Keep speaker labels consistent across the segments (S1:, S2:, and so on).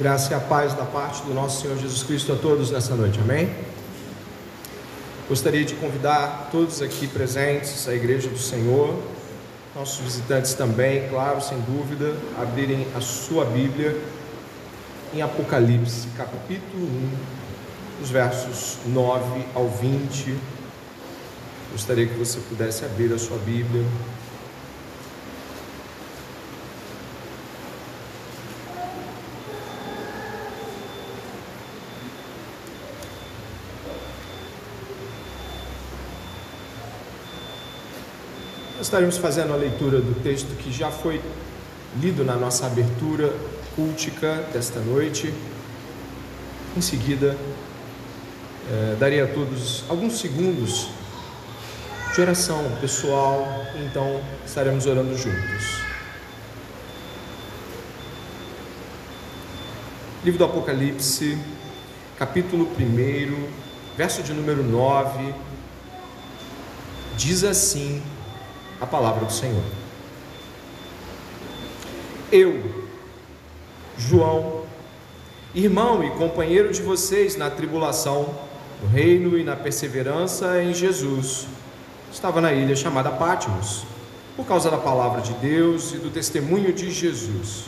S1: Graça e a paz da parte do nosso Senhor Jesus Cristo a todos nessa noite, amém? Gostaria de convidar todos aqui presentes, a Igreja do Senhor, nossos visitantes também, claro, sem dúvida, abrirem a sua Bíblia em Apocalipse, capítulo 1, os versos 9 ao 20. Gostaria que você pudesse abrir a sua Bíblia. Estaremos fazendo a leitura do texto que já foi lido na nossa abertura cultica desta noite. Em seguida, eh, daria a todos alguns segundos de oração pessoal, então estaremos orando juntos. Livro do Apocalipse, capítulo 1, verso de número 9, diz assim a palavra do Senhor. Eu, João, irmão e companheiro de vocês na tribulação, no reino e na perseverança em Jesus, estava na ilha chamada Pátimos, por causa da palavra de Deus e do testemunho de Jesus.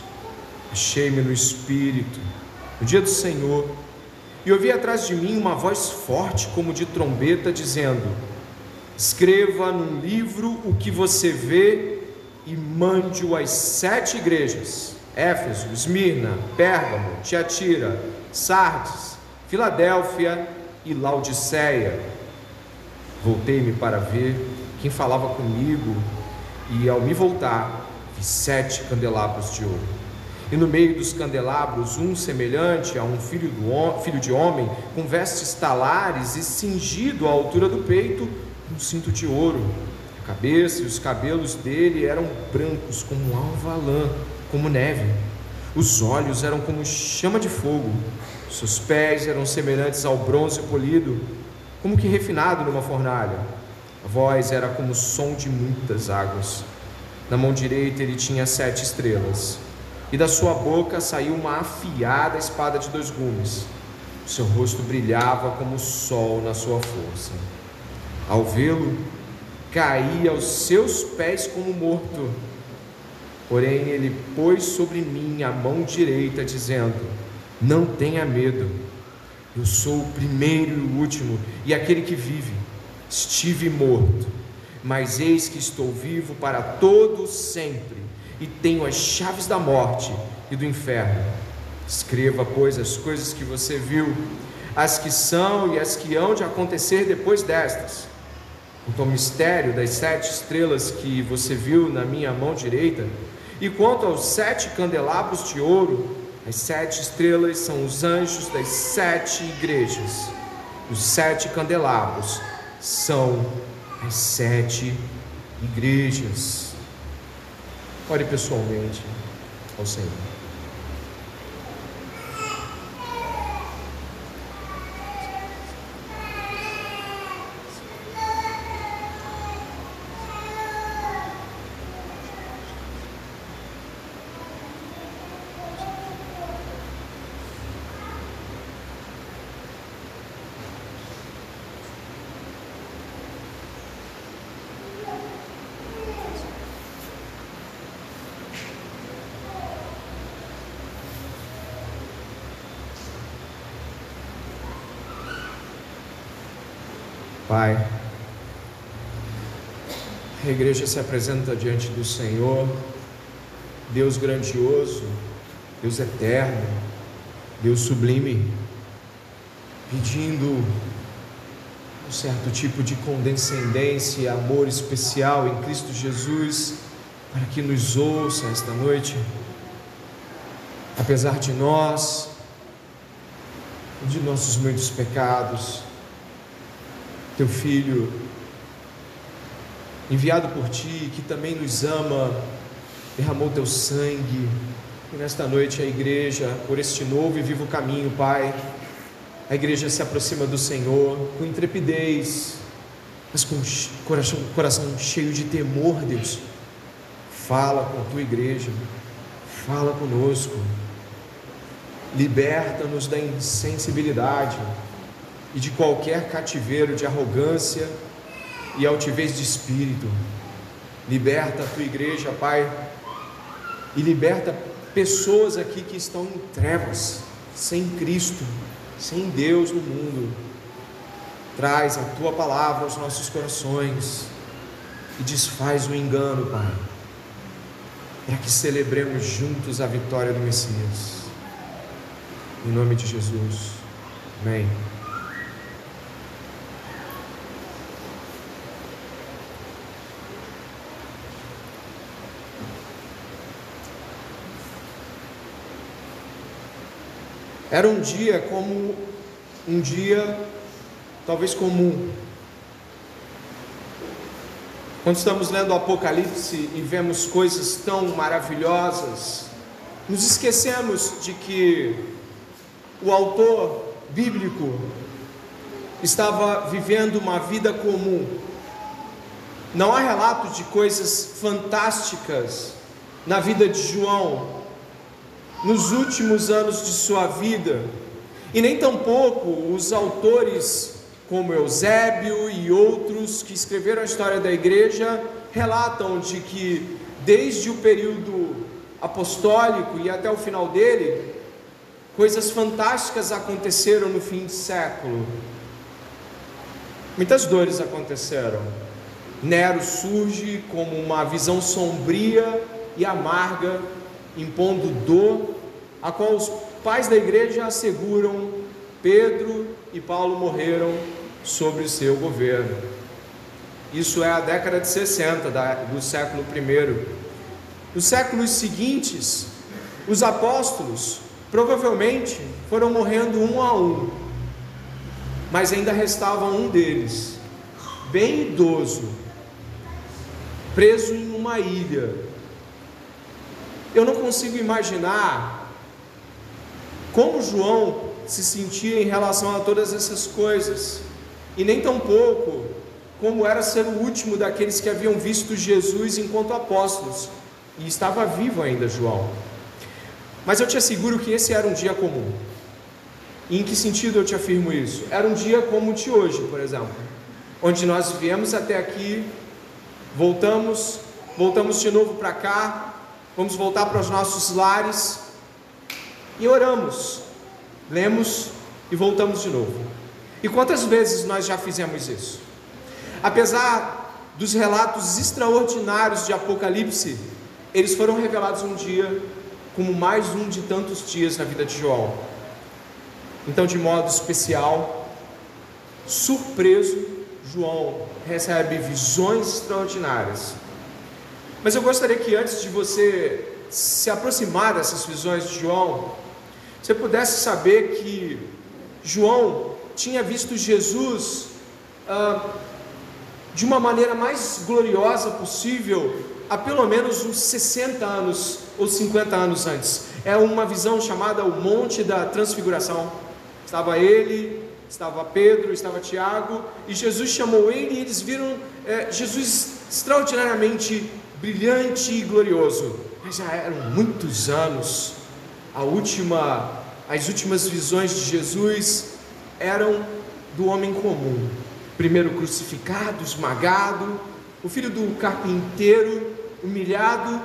S1: Achei-me no Espírito, no dia do Senhor, e ouvi atrás de mim uma voz forte como de trombeta, dizendo: Escreva num livro o que você vê e mande-o às sete igrejas: Éfeso, Esmirna, Pérgamo, Tiatira, Sardes, Filadélfia e Laodiceia. Voltei-me para ver quem falava comigo, e ao me voltar, vi sete candelabros de ouro. E no meio dos candelabros, um semelhante a um filho, do, filho de homem, com vestes talares e cingido à altura do peito, um cinto de ouro. A cabeça e os cabelos dele eram brancos como alva lã, como neve. Os olhos eram como chama de fogo. Seus pés eram semelhantes ao bronze polido, como que refinado numa fornalha. A voz era como o som de muitas águas. Na mão direita ele tinha sete estrelas, e da sua boca saiu uma afiada espada de dois gumes. Seu rosto brilhava como o sol na sua força. Ao vê-lo, caí aos seus pés como morto. Porém, ele pôs sobre mim a mão direita, dizendo: Não tenha medo, eu sou o primeiro e o último, e aquele que vive. Estive morto, mas eis que estou vivo para todo sempre, e tenho as chaves da morte e do inferno. Escreva, pois, as coisas que você viu, as que são e as que hão de acontecer depois destas quanto ao mistério das sete estrelas que você viu na minha mão direita, e quanto aos sete candelabros de ouro, as sete estrelas são os anjos das sete igrejas, os sete candelabros são as sete igrejas. Ore pessoalmente ao Senhor. Pai, a igreja se apresenta diante do Senhor, Deus grandioso, Deus eterno, Deus sublime, pedindo um certo tipo de condescendência e amor especial em Cristo Jesus, para que nos ouça esta noite, apesar de nós, de nossos muitos pecados, teu filho, enviado por ti, que também nos ama, derramou teu sangue. E nesta noite a igreja, por este novo e vivo caminho, Pai, a igreja se aproxima do Senhor com intrepidez, mas com coração, coração cheio de temor, Deus. Fala com a tua igreja, fala conosco. Liberta-nos da insensibilidade e de qualquer cativeiro de arrogância e altivez de espírito. Liberta a tua igreja, Pai, e liberta pessoas aqui que estão em trevas, sem Cristo, sem Deus no mundo. Traz a tua palavra aos nossos corações e desfaz o engano, Pai, para que celebremos juntos a vitória do Messias. Em nome de Jesus. Amém. Era um dia como um dia talvez comum. Quando estamos lendo o Apocalipse e vemos coisas tão maravilhosas, nos esquecemos de que o autor bíblico estava vivendo uma vida comum. Não há relatos de coisas fantásticas na vida de João, nos últimos anos de sua vida, e nem tampouco os autores como Eusébio e outros que escreveram a história da igreja relatam de que desde o período apostólico e até o final dele, coisas fantásticas aconteceram no fim de século. Muitas dores aconteceram. Nero surge como uma visão sombria e amarga impondo dor, a qual os pais da igreja asseguram Pedro e Paulo morreram sobre o seu governo. Isso é a década de 60 do século I. Nos séculos seguintes, os apóstolos provavelmente foram morrendo um a um, mas ainda restava um deles, bem idoso, preso em uma ilha, eu não consigo imaginar como João se sentia em relação a todas essas coisas, e nem tampouco como era ser o último daqueles que haviam visto Jesus enquanto apóstolos, e estava vivo ainda João. Mas eu te asseguro que esse era um dia comum. E em que sentido eu te afirmo isso? Era um dia como o de hoje, por exemplo, onde nós viemos até aqui, voltamos, voltamos de novo para cá, vamos voltar para os nossos lares e oramos, lemos e voltamos de novo. E quantas vezes nós já fizemos isso? Apesar dos relatos extraordinários de Apocalipse, eles foram revelados um dia, como mais um de tantos dias na vida de João. Então, de modo especial, surpreso, João recebe visões extraordinárias mas eu gostaria que antes de você se aproximar dessas visões de João, você pudesse saber que João tinha visto Jesus ah, de uma maneira mais gloriosa possível há pelo menos uns 60 anos ou 50 anos antes. É uma visão chamada o Monte da Transfiguração. Estava ele, estava Pedro, estava Tiago, e Jesus chamou ele e eles viram é, Jesus extraordinariamente brilhante e glorioso. Mas já eram muitos anos. A última, as últimas visões de Jesus eram do homem comum. Primeiro crucificado, esmagado, o filho do carpinteiro humilhado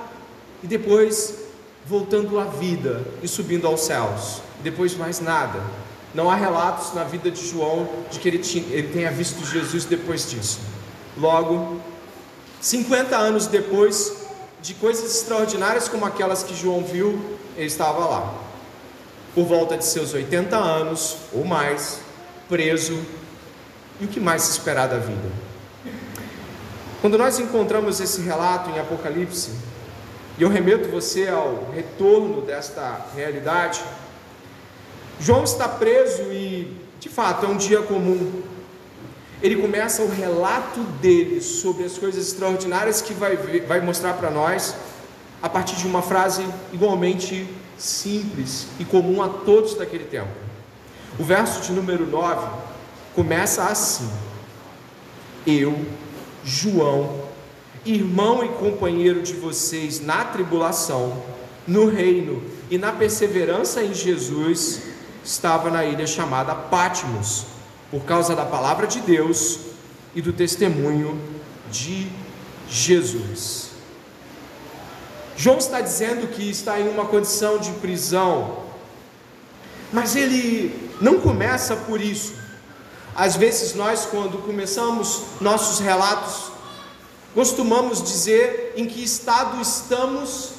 S1: e depois voltando à vida e subindo aos céus. Depois mais nada. Não há relatos na vida de João de que ele, tinha, ele tenha visto Jesus depois disso. Logo, 50 anos depois de coisas extraordinárias como aquelas que João viu, ele estava lá. Por volta de seus 80 anos ou mais, preso. E o que mais se esperar da vida? Quando nós encontramos esse relato em Apocalipse, e eu remeto você ao retorno desta realidade, João está preso e, de fato, é um dia comum ele começa o relato dele sobre as coisas extraordinárias que vai, vai mostrar para nós a partir de uma frase igualmente simples e comum a todos daquele tempo. O verso de número 9 começa assim: Eu, João, irmão e companheiro de vocês na tribulação, no reino e na perseverança em Jesus, estava na ilha chamada Pátimos, por causa da palavra de Deus e do testemunho de Jesus. João está dizendo que está em uma condição de prisão, mas ele não começa por isso. Às vezes nós, quando começamos nossos relatos, costumamos dizer em que estado estamos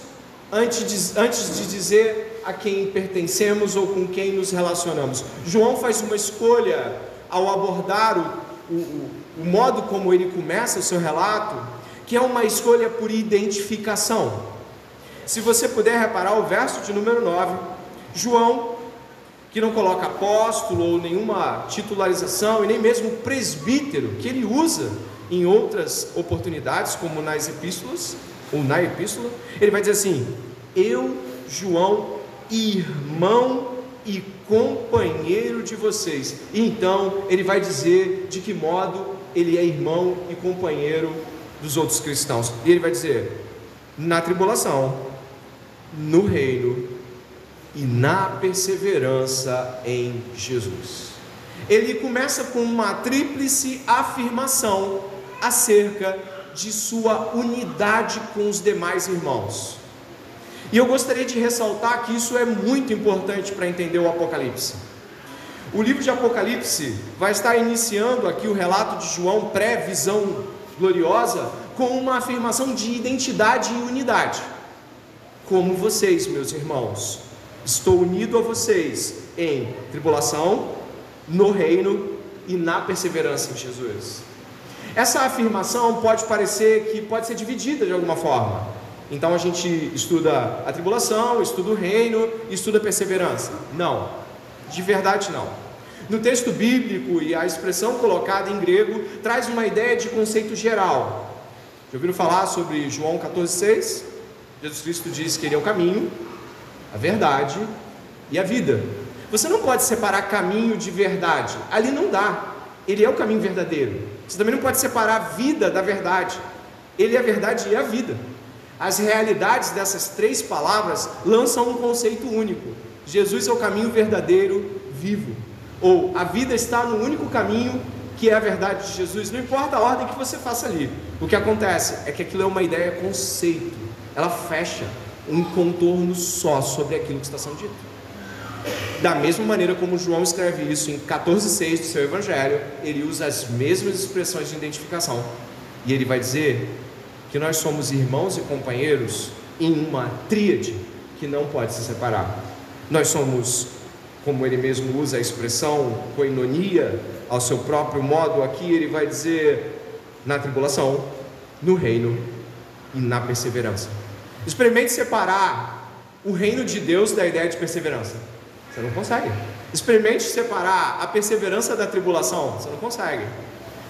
S1: antes de, antes de dizer a quem pertencemos ou com quem nos relacionamos. João faz uma escolha ao abordar o, o, o modo como ele começa o seu relato, que é uma escolha por identificação. Se você puder reparar o verso de número 9, João, que não coloca apóstolo ou nenhuma titularização e nem mesmo presbítero, que ele usa em outras oportunidades, como nas epístolas, ou na epístola, ele vai dizer assim: Eu, João, irmão e companheiro de vocês. E então ele vai dizer de que modo ele é irmão e companheiro dos outros cristãos. E ele vai dizer: na tribulação, no reino e na perseverança em Jesus. Ele começa com uma tríplice afirmação acerca de sua unidade com os demais irmãos. E eu gostaria de ressaltar que isso é muito importante para entender o Apocalipse. O livro de Apocalipse vai estar iniciando aqui o relato de João pré-visão gloriosa com uma afirmação de identidade e unidade. Como vocês, meus irmãos, estou unido a vocês em tribulação, no reino e na perseverança em Jesus. Essa afirmação pode parecer que pode ser dividida de alguma forma. Então a gente estuda a tribulação, estuda o reino, estuda a perseverança. Não, de verdade não. No texto bíblico e a expressão colocada em grego traz uma ideia de conceito geral. Já ouviram falar sobre João 14,6? Jesus Cristo diz que Ele é o caminho, a verdade e a vida. Você não pode separar caminho de verdade, ali não dá. Ele é o caminho verdadeiro. Você também não pode separar a vida da verdade. Ele é a verdade e a vida. As realidades dessas três palavras lançam um conceito único. Jesus é o caminho verdadeiro, vivo. Ou a vida está no único caminho que é a verdade de Jesus. Não importa a ordem que você faça ali. O que acontece é que aquilo é uma ideia conceito. Ela fecha um contorno só sobre aquilo que está sendo dito. Da mesma maneira como João escreve isso em 14,6 do seu Evangelho, ele usa as mesmas expressões de identificação. E ele vai dizer que nós somos irmãos e companheiros em uma tríade que não pode se separar. Nós somos, como ele mesmo usa a expressão coinonia, ao seu próprio modo, aqui ele vai dizer na tribulação, no reino e na perseverança. Experimente separar o reino de Deus da ideia de perseverança. Você não consegue. Experimente separar a perseverança da tribulação. Você não consegue.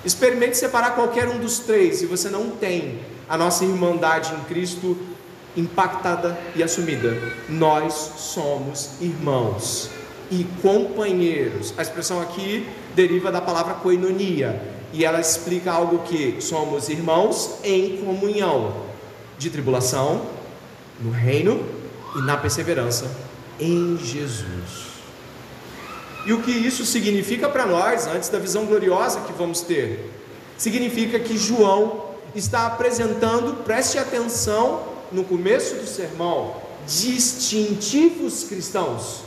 S1: Experimente separar qualquer um dos três e você não tem a nossa irmandade em Cristo impactada e assumida. Nós somos irmãos e companheiros. A expressão aqui deriva da palavra koinonia e ela explica algo que somos irmãos em comunhão de tribulação, no reino e na perseverança em Jesus. E o que isso significa para nós, antes da visão gloriosa que vamos ter? Significa que João está apresentando, preste atenção no começo do sermão, distintivos cristãos.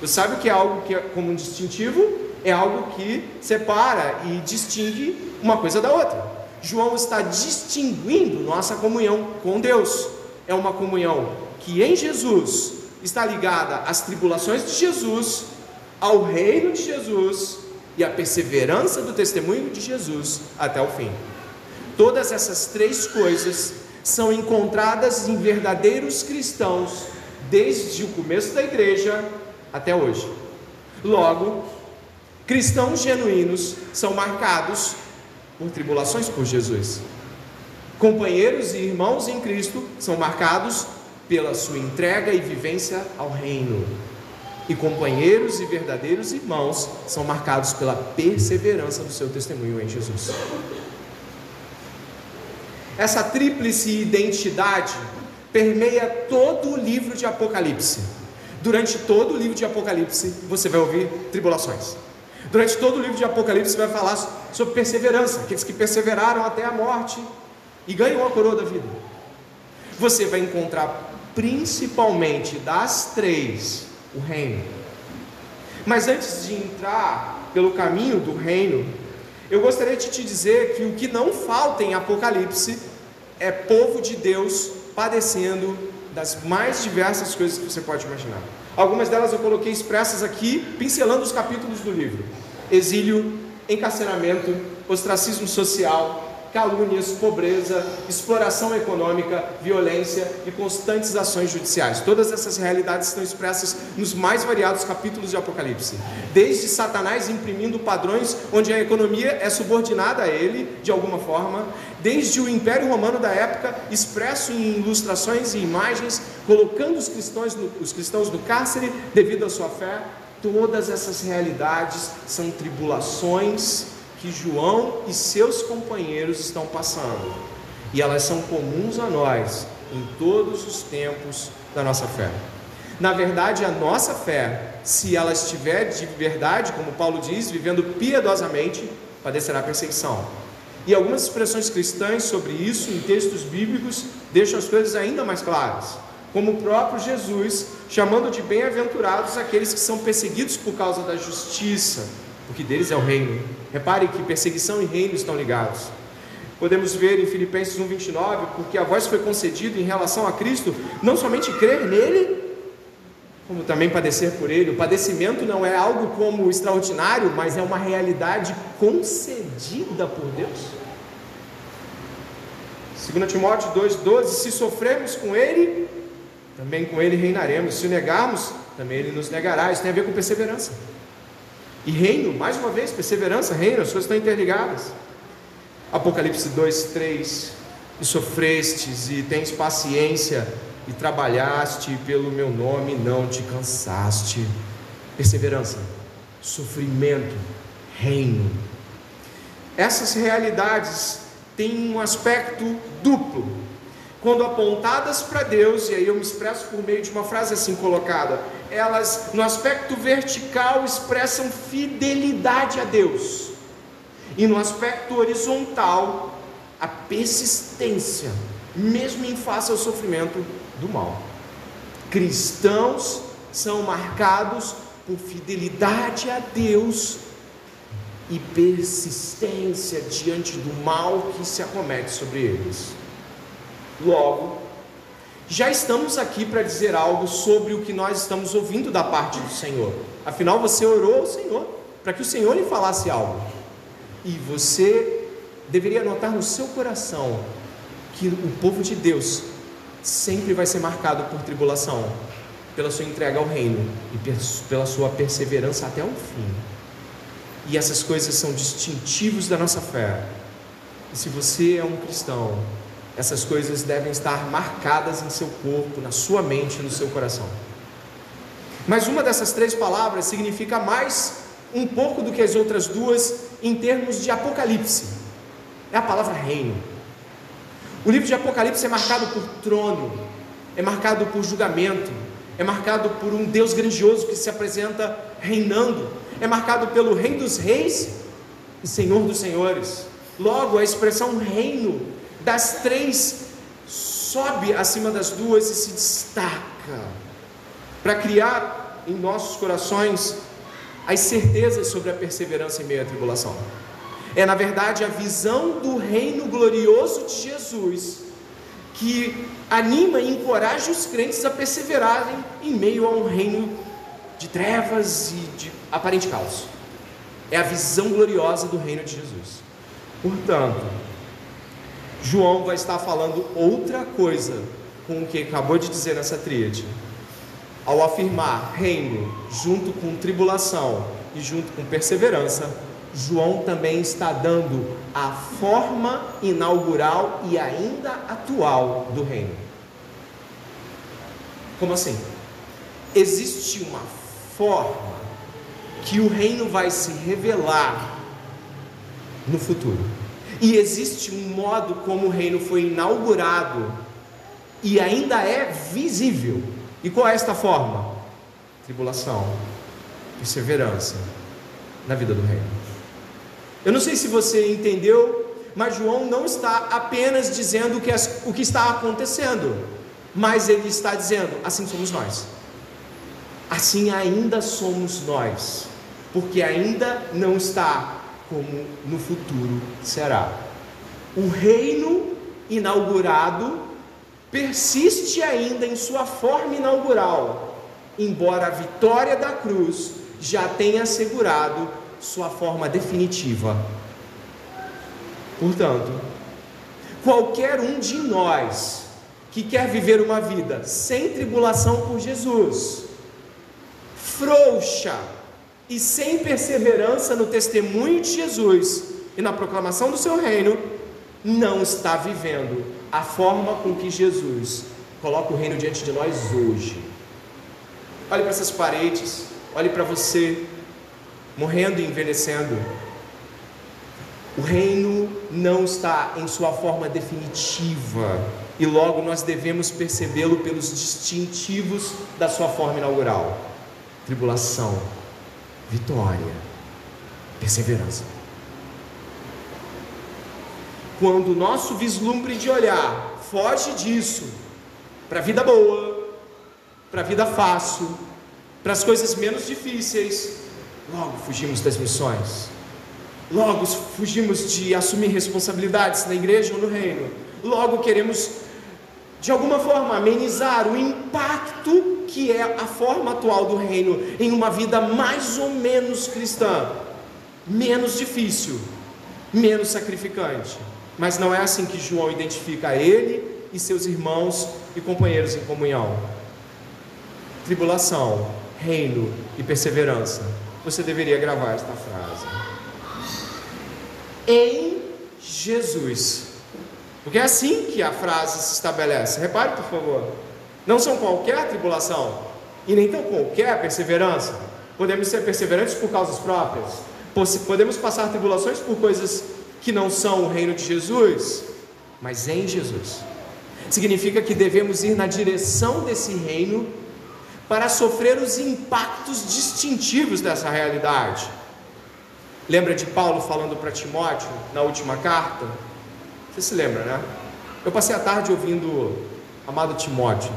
S1: Você sabe que é algo que é como um distintivo? É algo que separa e distingue uma coisa da outra. João está distinguindo nossa comunhão com Deus. É uma comunhão que em Jesus está ligada às tribulações de Jesus, ao reino de Jesus e à perseverança do testemunho de Jesus até o fim. Todas essas três coisas são encontradas em verdadeiros cristãos desde o começo da igreja até hoje. Logo, cristãos genuínos são marcados por tribulações por Jesus. Companheiros e irmãos em Cristo são marcados pela sua entrega e vivência ao reino. E companheiros e verdadeiros irmãos são marcados pela perseverança do seu testemunho em Jesus. Essa tríplice identidade permeia todo o livro de Apocalipse. Durante todo o livro de Apocalipse, você vai ouvir tribulações. Durante todo o livro de Apocalipse, você vai falar sobre perseverança, aqueles que perseveraram até a morte e ganham a coroa da vida. Você vai encontrar principalmente das três o reino. Mas antes de entrar pelo caminho do reino, eu gostaria de te dizer que o que não falta em Apocalipse é povo de Deus padecendo das mais diversas coisas que você pode imaginar. Algumas delas eu coloquei expressas aqui, pincelando os capítulos do livro: exílio, encarceramento, ostracismo social, calúnias, pobreza, exploração econômica, violência e constantes ações judiciais. Todas essas realidades estão expressas nos mais variados capítulos de Apocalipse. Desde Satanás imprimindo padrões onde a economia é subordinada a ele, de alguma forma, desde o Império Romano da época, expresso em ilustrações e imagens, colocando os cristãos no, os cristãos no cárcere devido à sua fé. Todas essas realidades são tribulações que João e seus companheiros estão passando. E elas são comuns a nós em todos os tempos da nossa fé. Na verdade, a nossa fé, se ela estiver de verdade, como Paulo diz, vivendo piedosamente, padecerá perseguição. E algumas expressões cristãs sobre isso em textos bíblicos deixam as coisas ainda mais claras. Como o próprio Jesus, chamando de bem-aventurados aqueles que são perseguidos por causa da justiça, porque deles é o reino. Repare que perseguição e reino estão ligados. Podemos ver em Filipenses 1,29, porque a voz foi concedida em relação a Cristo, não somente crer nele, como também padecer por ele. O padecimento não é algo como extraordinário, mas é uma realidade concedida por Deus. 2 Timóteo 2,12: Se sofremos com ele, também com ele reinaremos. Se o negarmos, também ele nos negará. Isso tem a ver com perseverança. E reino, mais uma vez, perseverança, reino, as coisas estão interligadas. Apocalipse 2, 3. E sofrestes, e tens paciência, e trabalhaste pelo meu nome, não te cansaste. Perseverança, sofrimento, reino. Essas realidades têm um aspecto duplo. Quando apontadas para Deus, e aí eu me expresso por meio de uma frase assim colocada: elas, no aspecto vertical, expressam fidelidade a Deus, e no aspecto horizontal, a persistência, mesmo em face ao sofrimento do mal. Cristãos são marcados por fidelidade a Deus e persistência diante do mal que se acomete sobre eles. Logo, já estamos aqui para dizer algo sobre o que nós estamos ouvindo da parte do Senhor. Afinal, você orou ao Senhor para que o Senhor lhe falasse algo. E você deveria notar no seu coração que o povo de Deus sempre vai ser marcado por tribulação, pela sua entrega ao reino e pela sua perseverança até o fim. E essas coisas são distintivos da nossa fé. E se você é um cristão, essas coisas devem estar marcadas em seu corpo, na sua mente, no seu coração. Mas uma dessas três palavras significa mais um pouco do que as outras duas em termos de Apocalipse. É a palavra reino. O livro de Apocalipse é marcado por trono, é marcado por julgamento, é marcado por um Deus grandioso que se apresenta reinando, é marcado pelo Rei dos Reis e Senhor dos Senhores. Logo, a expressão reino das três sobe acima das duas e se destaca para criar em nossos corações as certezas sobre a perseverança em meio à tribulação. É, na verdade, a visão do reino glorioso de Jesus que anima e encoraja os crentes a perseverarem em meio a um reino de trevas e de aparente caos. É a visão gloriosa do reino de Jesus. Portanto, João vai estar falando outra coisa com o que acabou de dizer nessa tríade. Ao afirmar reino junto com tribulação e junto com perseverança, João também está dando a forma inaugural e ainda atual do reino. Como assim? Existe uma forma que o reino vai se revelar no futuro. E existe um modo como o reino foi inaugurado e ainda é visível. E qual é esta forma? Tribulação, perseverança na vida do reino. Eu não sei se você entendeu, mas João não está apenas dizendo o que, está acontecendo, mas ele está dizendo: assim somos nós. Assim ainda somos nós, porque ainda não está como no futuro será. O reino inaugurado persiste ainda em sua forma inaugural, embora a vitória da cruz já tenha assegurado sua forma definitiva. Portanto, qualquer um de nós que quer viver uma vida sem tribulação por Jesus, frouxa e sem perseverança no testemunho de Jesus e na proclamação do seu reino, não está vivendo a forma com que Jesus coloca o reino diante de nós hoje. Olhe para essas paredes, olhe para você, morrendo e envelhecendo. O reino não está em sua forma definitiva e logo nós devemos percebê-lo pelos distintivos da sua forma inaugural: tribulação, vitória, perseverança. Quando o nosso vislumbre de olhar foge disso para a vida boa, para a vida fácil, para as coisas menos difíceis, logo fugimos das missões, logo fugimos de assumir responsabilidades na igreja ou no reino, logo queremos de alguma forma amenizar o impacto que é a forma atual do reino em uma vida mais ou menos cristã, menos difícil, menos sacrificante. Mas não é assim que João identifica ele e seus irmãos e companheiros em comunhão. Tribulação, reino e perseverança. Você deveria gravar esta frase. Em Jesus. Porque é assim que a frase se estabelece. Repare, por favor. Não são qualquer tribulação e nem tão qualquer perseverança. Podemos ser perseverantes por causas próprias. Podemos passar tribulações por coisas que não são o reino de Jesus, mas em Jesus. Significa que devemos ir na direção desse reino para sofrer os impactos distintivos dessa realidade. Lembra de Paulo falando para Timóteo na última carta? Você se lembra, né? Eu passei a tarde ouvindo Amado Timóteo,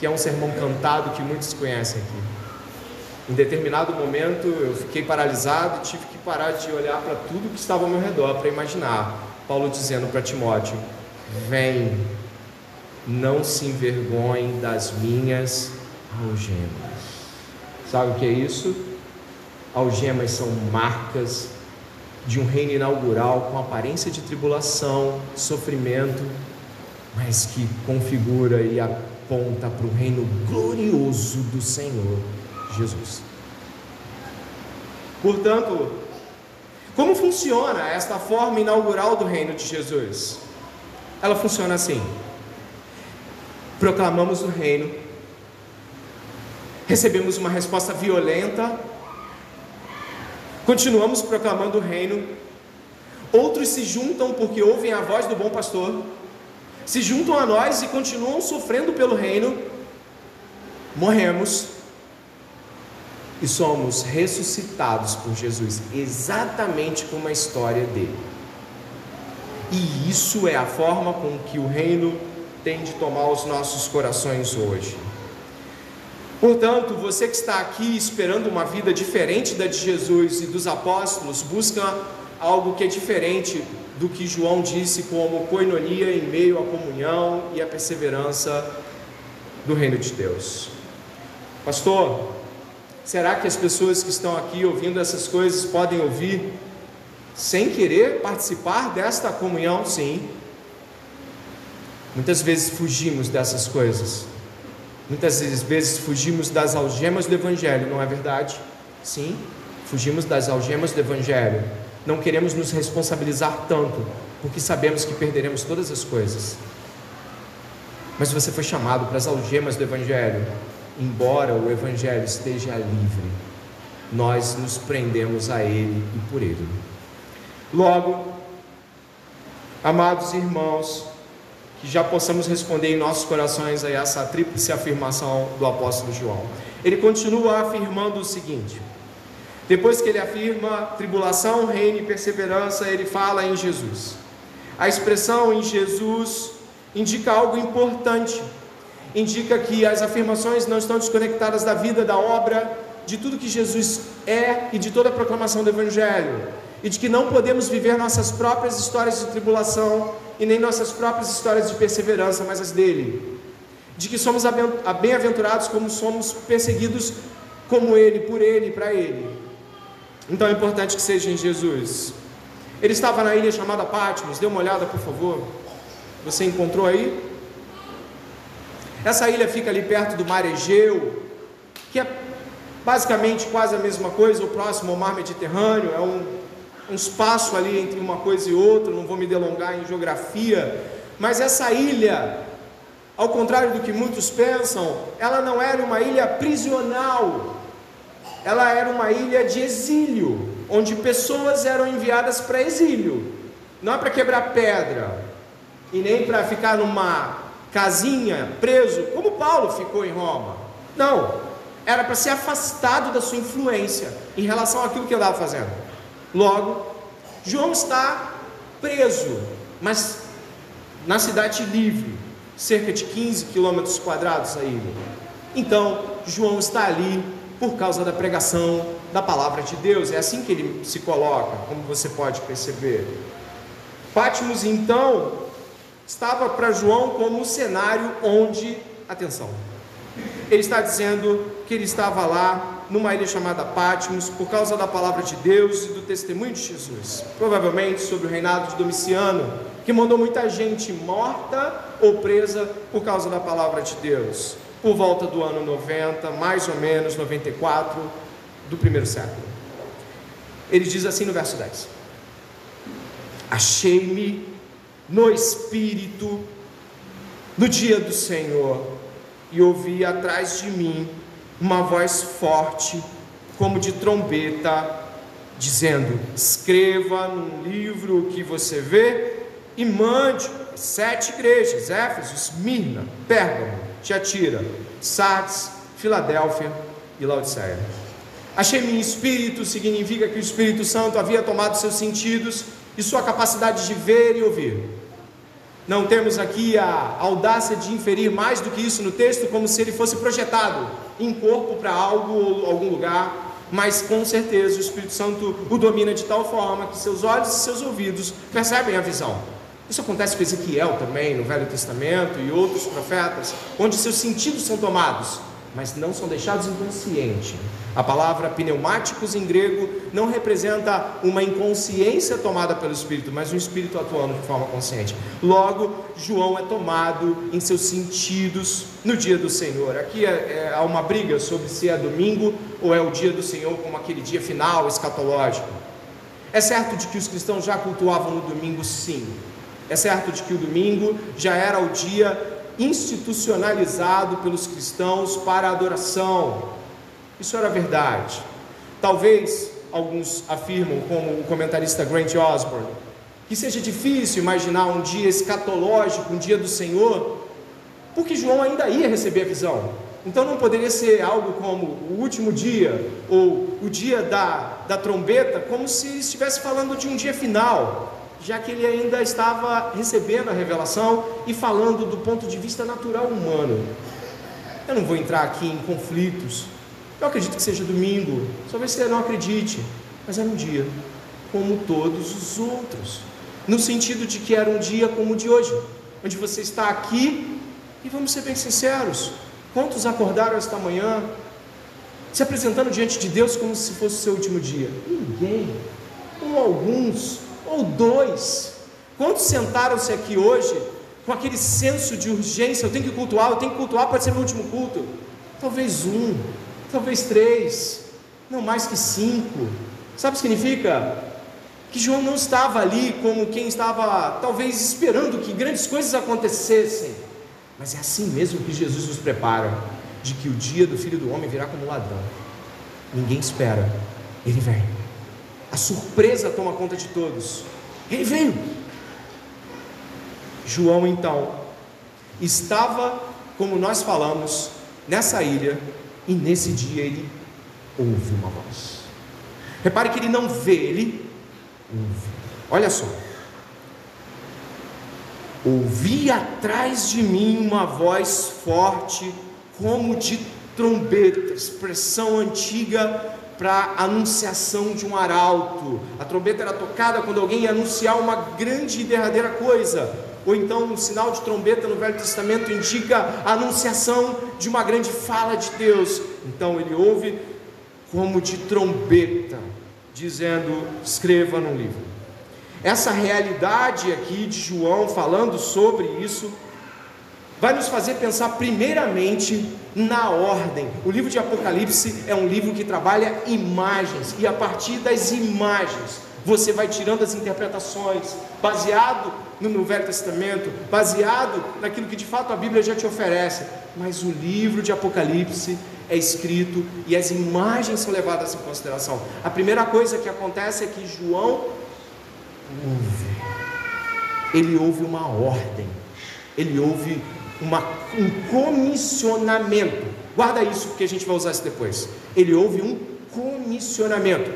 S1: que é um sermão cantado que muitos conhecem aqui. Em determinado momento eu fiquei paralisado e tive que parar de olhar para tudo que estava ao meu redor para imaginar Paulo dizendo para Timóteo: Vem, não se envergonhe das minhas algemas. Sabe o que é isso? Algemas são marcas de um reino inaugural com aparência de tribulação, sofrimento, mas que configura e aponta para o reino glorioso do Senhor Jesus. Portanto, como funciona esta forma inaugural do reino de Jesus? Ela funciona assim: proclamamos o reino, recebemos uma resposta violenta, continuamos proclamando o reino, outros se juntam porque ouvem a voz do bom pastor, se juntam a nós e continuam sofrendo pelo reino, morremos e somos ressuscitados por Jesus, exatamente como a história dele. E isso é a forma com que o reino tem de tomar os nossos corações hoje. Portanto, você que está aqui esperando uma vida diferente da de Jesus e dos apóstolos, busca algo que é diferente do que João disse como coinonia em meio à comunhão e à perseverança do reino de Deus. Pastor, será que as pessoas que estão aqui ouvindo essas coisas podem ouvir sem querer participar desta comunhão? Sim. Muitas vezes fugimos dessas coisas. Muitas vezes fugimos das algemas do Evangelho, não é verdade? Sim, fugimos das algemas do Evangelho. Não queremos nos responsabilizar tanto, porque sabemos que perderemos todas as coisas. Mas você foi chamado para as algemas do Evangelho, embora o Evangelho esteja livre, nós nos prendemos a Ele e por Ele. Logo, amados irmãos, que já possamos responder em nossos corações a essa tríplice afirmação do apóstolo João. Ele continua afirmando o seguinte: depois que ele afirma tribulação, reino e perseverança, ele fala em Jesus. A expressão em Jesus indica algo importante. Indica que as afirmações não estão desconectadas da vida, da obra, de tudo que Jesus é e de toda a proclamação do Evangelho. E de que não podemos viver nossas próprias histórias de tribulação e nem nossas próprias histórias de perseverança, mas as dele. De que somos bem-aventurados como somos perseguidos como ele, por ele, para ele. Então é importante que seja em Jesus. Ele estava na ilha chamada Patmos, dê uma olhada, por favor. Você encontrou aí? Essa ilha fica ali perto do mar Egeu, que é basicamente quase a mesma coisa, o próximo ao mar Mediterrâneo, é um, um espaço ali entre uma coisa e outra, não vou me delongar em geografia, mas essa ilha, ao contrário do que muitos pensam, ela não era uma ilha prisional, ela era uma ilha de exílio, onde pessoas eram enviadas para exílio, não é para quebrar pedra e nem para ficar numa casinha preso, como Paulo ficou em Roma. Não, era para ser afastado da sua influência em relação àquilo que ele estava fazendo. Logo, João está preso, mas na cidade livre, cerca de 15 quilômetros quadrados a ilha. Então, João está ali por causa da pregação da palavra de Deus. É assim que ele se coloca, como você pode perceber. Pátimos, então, estava para João como o cenário onde, atenção, ele está dizendo que ele estava lá numa ilha chamada Pátimos por causa da palavra de Deus e do testemunho de Jesus, provavelmente sobre o reinado de Domiciano, que mandou muita gente morta ou presa por causa da palavra de Deus por volta do ano 90, mais ou menos 94 do primeiro século. Ele diz assim no verso 10: Achei-me no Espírito no dia do Senhor e ouvi atrás de mim uma voz forte, como de trombeta, dizendo: Escreva num livro o que você vê e mande sete igrejas: Éfeso, Esmirna, Pérgamo, Tiatira, Sardes, Filadélfia e Laodiceia. Achei-me em espírito significa que o Espírito Santo havia tomado seus sentidos e sua capacidade de ver e ouvir. Não temos aqui a audácia de inferir mais do que isso no texto, como se ele fosse projetado em corpo para algo ou algum lugar, mas com certeza o Espírito Santo o domina de tal forma que seus olhos e seus ouvidos percebem a visão. Isso acontece com Ezequiel também, no Velho Testamento e outros profetas, onde seus sentidos são tomados, mas não são deixados inconscientes. A palavra pneumáticos em grego não representa uma inconsciência tomada pelo Espírito, mas um Espírito atuando de forma consciente. Logo, João é tomado em seus sentidos no dia do Senhor. Aqui é, é, há uma briga sobre se é domingo ou é o dia do Senhor, como aquele dia final escatológico. É certo de que os cristãos já cultuavam no domingo, sim, é certo de que o domingo já era o dia institucionalizado pelos cristãos para adoração. Isso era verdade. Talvez alguns afirmam, como o comentarista Grant Osborne, que seja difícil imaginar um dia escatológico, um dia do Senhor, porque João ainda ia receber a visão. Então não poderia ser algo como o último dia ou o dia da, da trombeta, como se estivesse falando de um dia final já que ele ainda estava recebendo a revelação e falando do ponto de vista natural humano. Eu não vou entrar aqui em conflitos. Eu acredito que seja domingo, talvez você não acredite, mas era um dia como todos os outros, no sentido de que era um dia como o de hoje, onde você está aqui e vamos ser bem sinceros, quantos acordaram esta manhã se apresentando diante de Deus como se fosse o seu último dia? Ninguém, ou alguns, ou dois. Quantos sentaram-se aqui hoje com aquele senso de urgência? Eu tenho que cultuar, eu tenho que cultuar, pode ser meu último culto. Talvez um, talvez três, não mais que cinco. Sabe o que significa? Que João não estava ali como quem estava talvez esperando que grandes coisas acontecessem. Mas é assim mesmo que Jesus nos prepara, de que o dia do Filho do Homem virá como ladrão. Ninguém espera, ele vem. A surpresa toma conta de todos. Ele veio. João então estava, como nós falamos, nessa ilha, e nesse dia ele ouve uma voz. Repare que ele não vê, ele ouve. Olha só. Ouvi atrás de mim uma voz forte, como de trombeta, expressão antiga para anunciação de um arauto. A trombeta era tocada quando alguém ia anunciar uma grande e derradeira coisa. Ou então um sinal de trombeta no Velho Testamento indica a anunciação de uma grande fala de Deus. Então ele ouve como de trombeta, dizendo: escreva no livro. Essa realidade aqui de João falando sobre isso vai nos fazer pensar primeiramente na ordem. O livro de Apocalipse é um livro que trabalha imagens e a partir das imagens você vai tirando as interpretações, baseado no Velho Testamento, baseado naquilo que de fato a Bíblia já te oferece. Mas o livro de Apocalipse é escrito e as imagens são levadas em consideração. A primeira coisa que acontece é que João ouve, ele ouve uma ordem, ele ouve uma, um comissionamento. Guarda isso, porque a gente vai usar isso depois. Ele ouve um comissionamento.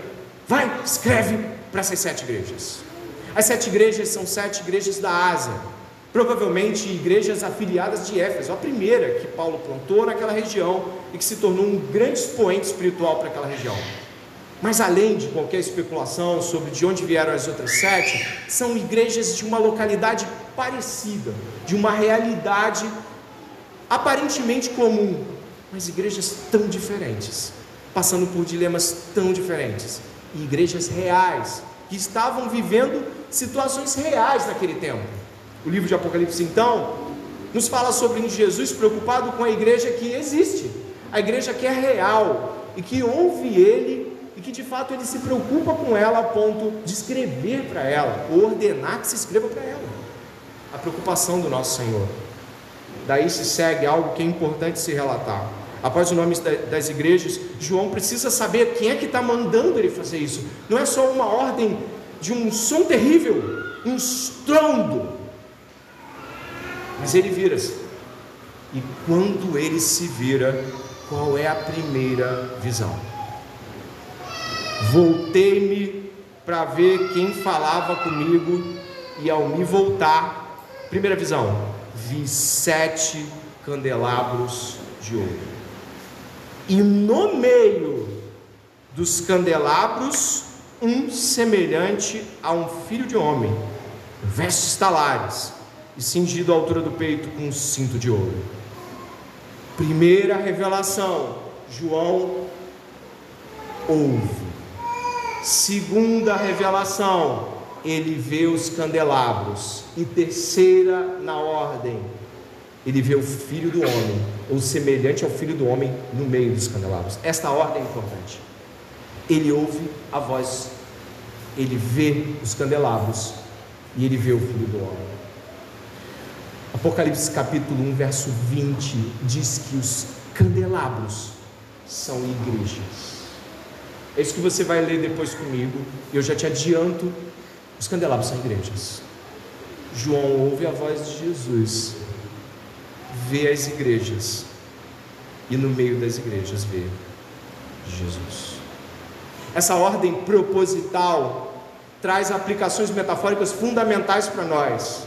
S1: Vai, escreve para essas sete igrejas. As sete igrejas são sete igrejas da Ásia, provavelmente igrejas afiliadas de Éfeso, a primeira que Paulo plantou naquela região e que se tornou um grande expoente espiritual para aquela região. Mas além de qualquer especulação sobre de onde vieram as outras sete, são igrejas de uma localidade parecida, de uma realidade aparentemente comum, mas igrejas tão diferentes, passando por dilemas tão diferentes, e igrejas reais, que estavam vivendo situações reais naquele tempo. O livro de Apocalipse, então, nos fala sobre Jesus preocupado com a igreja que existe, a igreja que é real e que ouve ele e que de fato ele se preocupa com ela a ponto de escrever para ela, ordenar que se escreva para ela. A preocupação do nosso Senhor. Daí se segue algo que é importante se relatar. Após o nome das igrejas, João precisa saber quem é que está mandando ele fazer isso. Não é só uma ordem de um som terrível, um estrondo. Mas ele vira-se. E quando ele se vira, qual é a primeira visão? Voltei-me para ver quem falava comigo, e ao me voltar, primeira visão, vi sete candelabros de ouro. E no meio dos candelabros, um semelhante a um filho de homem, vestes talares e cingido à altura do peito com um cinto de ouro. Primeira revelação, João ouve Segunda revelação, ele vê os candelabros. E terceira na ordem, ele vê o filho do homem, ou semelhante ao filho do homem, no meio dos candelabros. Esta ordem é importante. Ele ouve a voz, ele vê os candelabros e ele vê o filho do homem. Apocalipse capítulo 1, verso 20 diz que os candelabros são igrejas. É isso que você vai ler depois comigo. Eu já te adianto: os candelabros são igrejas. João ouve a voz de Jesus, vê as igrejas, e no meio das igrejas vê Jesus. Essa ordem proposital traz aplicações metafóricas fundamentais para nós.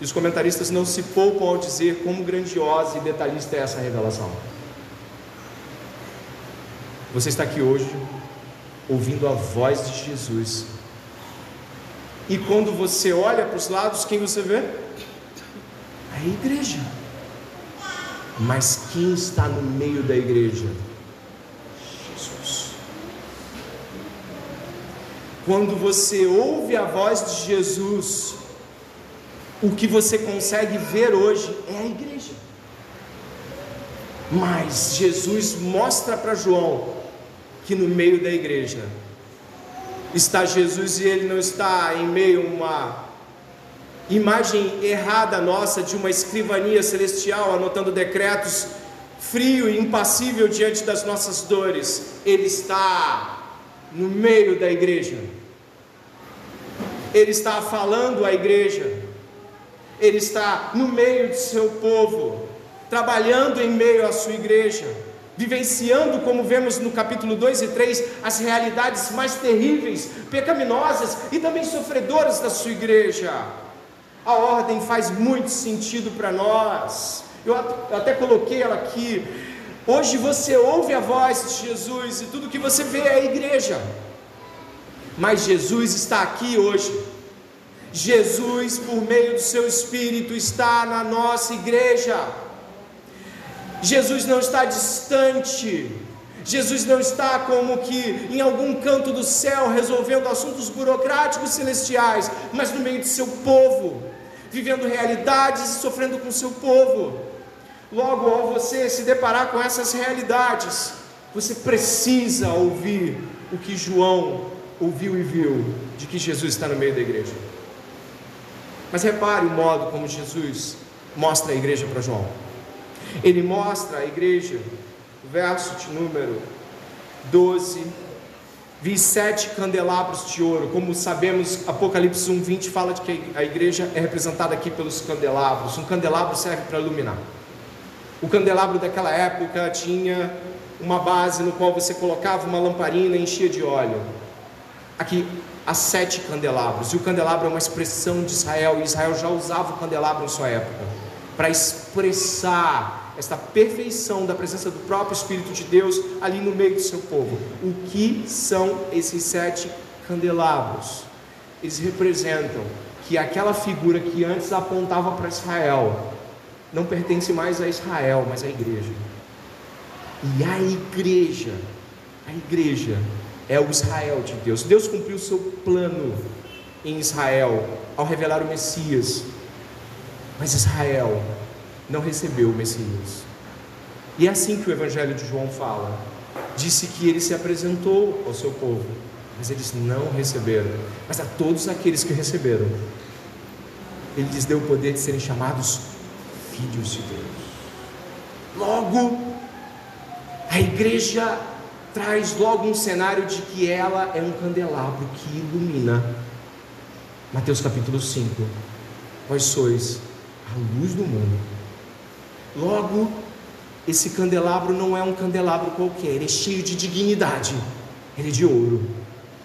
S1: E os comentaristas não se poupam ao dizer como grandiosa e detalhista é essa revelação. Você está aqui hoje ouvindo a voz de Jesus. E quando você olha para os lados, quem você vê? A igreja. Mas quem está no meio da igreja? Jesus. Quando você ouve a voz de Jesus, o que você consegue ver hoje é a igreja. Mas Jesus mostra para João que no meio da igreja está Jesus e ele não está em meio a uma imagem errada nossa de uma escrivania celestial anotando decretos frio e impassível diante das nossas dores. Ele está no meio da igreja. Ele está falando à igreja. Ele está no meio de seu povo, trabalhando em meio à sua igreja, vivenciando, como vemos no capítulo 2 e 3, as realidades mais terríveis, pecaminosas e também sofredoras da sua igreja. A ordem faz muito sentido para nós. Eu até coloquei ela aqui. Hoje você ouve a voz de Jesus e tudo que você vê é a igreja. Mas Jesus está aqui hoje. Jesus, por meio do seu Espírito, está na nossa igreja. Jesus não está distante. Jesus não está como que em algum canto do céu resolvendo assuntos burocráticos celestiais, mas no meio de seu povo, vivendo realidades e sofrendo com seu povo. Logo, ao você se deparar com essas realidades, você precisa ouvir o que João ouviu e viu de que Jesus está no meio da igreja. Mas repare o modo como Jesus mostra a igreja para João. Ele mostra a igreja, verso de número 12, vi sete candelabros de ouro. Como sabemos, Apocalipse 1, 20 fala de que a igreja é representada aqui pelos candelabros. Um candelabro serve para iluminar. O candelabro daquela época tinha uma base no qual você colocava uma lamparina e enchia de óleo. Aqui há sete candelabros, e o candelabro é uma expressão de Israel, e Israel já usava o candelabro em sua época, para expressar esta perfeição da presença do próprio Espírito de Deus ali no meio do seu povo. O que são esses sete candelabros? Eles representam que aquela figura que antes apontava para Israel não pertence mais a Israel, mas à igreja. E a igreja, a igreja é o Israel de Deus. Deus cumpriu o seu plano em Israel ao revelar o Messias, mas Israel não recebeu o Messias. E é assim que o Evangelho de João fala. Disse que ele se apresentou ao seu povo, mas eles não receberam. Mas a todos aqueles que receberam, ele lhes deu o poder de serem chamados filhos de Deus. Logo, a igreja traz logo um cenário de que ela é um candelabro que ilumina. Mateus capítulo 5. Vós sois luz do mundo. Logo, esse candelabro não é um candelabro qualquer, ele é cheio de dignidade, ele é de ouro.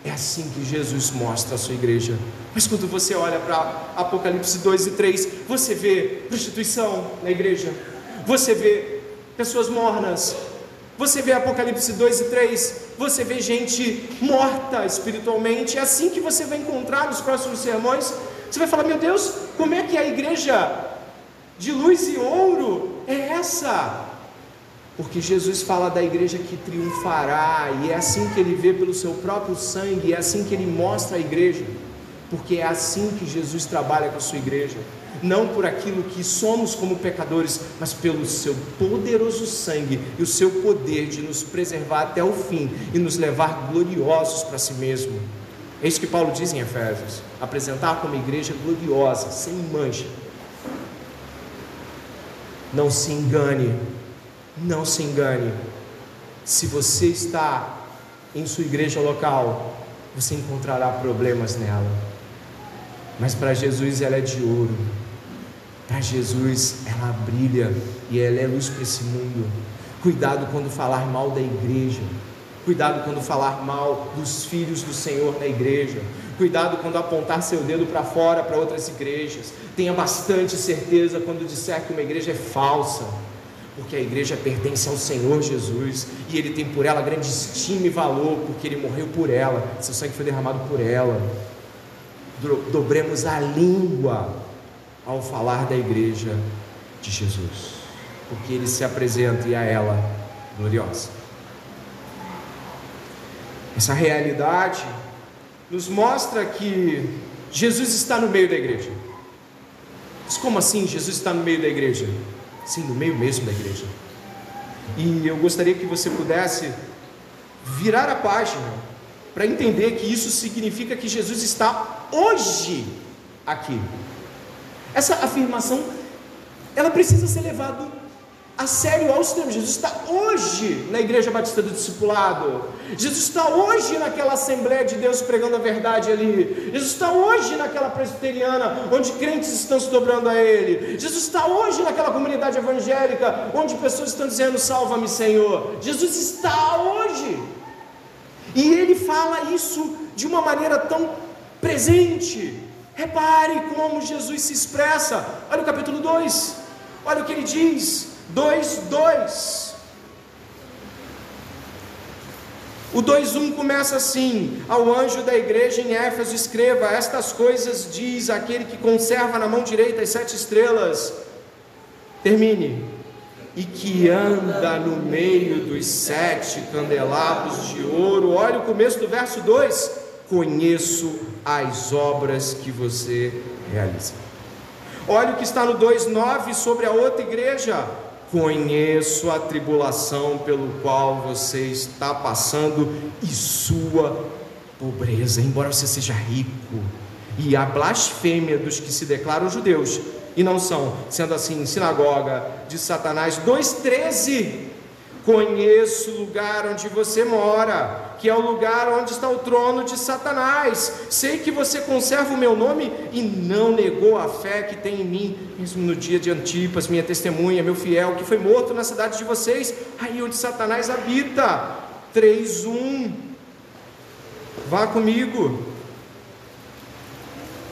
S1: É assim que Jesus mostra a sua igreja. Mas quando você olha para Apocalipse 2 e 3, você vê prostituição na igreja, você vê pessoas mornas, você vê Apocalipse 2 e 3, você vê gente morta espiritualmente. É assim que você vai encontrar nos próximos sermões. Você vai falar: Meu Deus, como é que a igreja de luz e ouro é essa? Porque Jesus fala da igreja que triunfará, e é assim que ele vê pelo seu próprio sangue, é assim que ele mostra a igreja, porque é assim que Jesus trabalha com a sua igreja não por aquilo que somos como pecadores, mas pelo seu poderoso sangue e o seu poder de nos preservar até o fim e nos levar gloriosos para si mesmo. É isso que Paulo diz em Efésios: apresentar como igreja gloriosa, sem mancha. Não se engane, não se engane. Se você está em sua igreja local, você encontrará problemas nela. Mas para Jesus ela é de ouro. Para Jesus, ela brilha e ela é luz para esse mundo. Cuidado quando falar mal da igreja. Cuidado quando falar mal dos filhos do Senhor na igreja. Cuidado quando apontar seu dedo para fora para outras igrejas. Tenha bastante certeza quando disser que uma igreja é falsa. Porque a igreja pertence ao Senhor Jesus e Ele tem por ela grande estima e valor, porque Ele morreu por ela, seu sangue foi derramado por ela. Dobremos a língua ao falar da igreja de Jesus, porque ele se apresenta e a ela gloriosa. Essa realidade nos mostra que Jesus está no meio da igreja. Mas como assim Jesus está no meio da igreja? Sim, no meio mesmo da igreja. E eu gostaria que você pudesse virar a página para entender que isso significa que Jesus está hoje aqui. Essa afirmação, ela precisa ser levada a sério ao extremo. Jesus está hoje na Igreja Batista do Discipulado. Jesus está hoje naquela Assembleia de Deus pregando a verdade ali. Jesus está hoje naquela presbiteriana onde crentes estão se dobrando a Ele. Jesus está hoje naquela comunidade evangélica onde pessoas estão dizendo: Salva-me, Senhor. Jesus está hoje. E Ele fala isso de uma maneira tão presente. Repare como Jesus se expressa. Olha o capítulo 2. Olha o que ele diz. 2, 2. O 2:1 começa assim: Ao anjo da igreja em Éfeso escreva: Estas coisas diz aquele que conserva na mão direita as sete estrelas. Termine. E que anda no meio dos sete candelabros de ouro. Olha o começo do verso 2: Conheço as obras que você realiza. Olha o que está no 2:9 sobre a outra igreja Conheço a tribulação pelo qual você está passando e sua pobreza, embora você seja rico, e a blasfêmia dos que se declaram judeus e não são, sendo assim, sinagoga de Satanás. 2,13 Conheço o lugar onde você mora, que é o lugar onde está o trono de Satanás. Sei que você conserva o meu nome e não negou a fé que tem em mim, mesmo no dia de Antipas, minha testemunha, meu fiel, que foi morto na cidade de vocês, aí onde Satanás habita. 3:1. Vá comigo.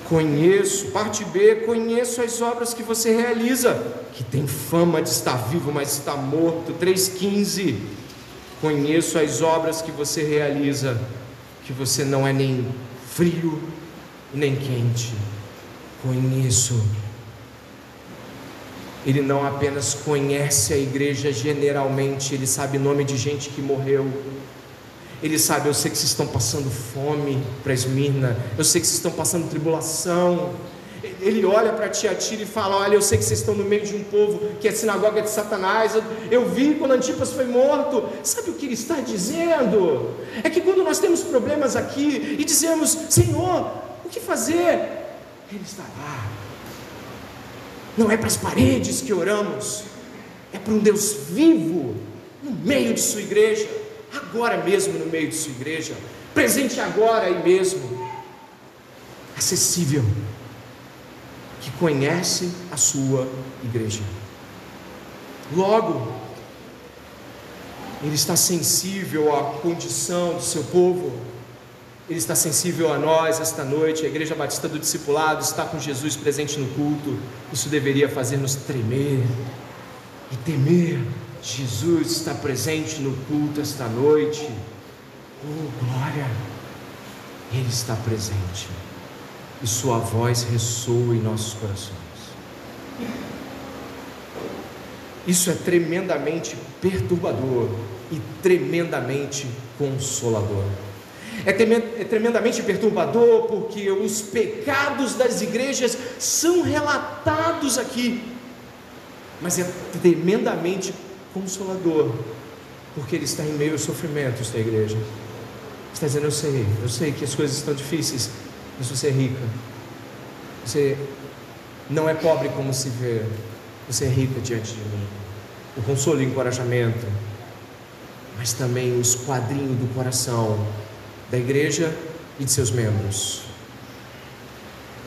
S1: Conheço, parte B, conheço as obras que você realiza, que tem fama de estar vivo, mas está morto. 3,15. Conheço as obras que você realiza, que você não é nem frio nem quente. Conheço. Ele não apenas conhece a igreja generalmente, ele sabe nome de gente que morreu, ele sabe, eu sei que vocês estão passando fome para Esmirna, eu sei que vocês estão passando tribulação. Ele olha para Tiatira e fala: Olha, eu sei que vocês estão no meio de um povo que é sinagoga de Satanás. Eu, eu vi quando Antipas foi morto. Sabe o que ele está dizendo? É que quando nós temos problemas aqui e dizemos: Senhor, o que fazer? Ele está lá. Não é para as paredes que oramos, é para um Deus vivo no meio de sua igreja agora mesmo no meio de sua igreja, presente agora aí mesmo, acessível, que conhece a sua igreja. Logo, ele está sensível à condição do seu povo, ele está sensível a nós esta noite. A Igreja Batista do Discipulado está com Jesus presente no culto. Isso deveria fazer-nos tremer e temer Jesus está presente no culto esta noite. Oh, glória! Ele está presente. E Sua voz ressoa em nossos corações. Isso é tremendamente perturbador e tremendamente consolador. É, é tremendamente perturbador porque os pecados das igrejas são relatados aqui, mas é tremendamente consolador, porque Ele está em meio aos sofrimentos da igreja. Está dizendo: Eu sei, eu sei que as coisas estão difíceis, mas você é rica. Você não é pobre como se vê, você é rica diante de mim. O consolo e o encorajamento, mas também o esquadrinho do coração da igreja e de seus membros.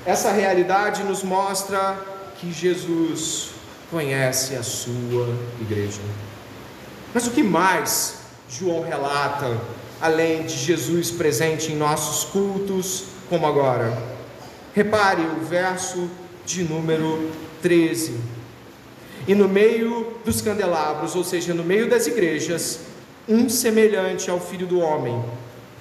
S1: Essa realidade nos mostra que Jesus conhece a sua igreja. Mas o que mais João relata, além de Jesus presente em nossos cultos, como agora? Repare o verso de número 13. E no meio dos candelabros, ou seja, no meio das igrejas, um semelhante ao filho do homem,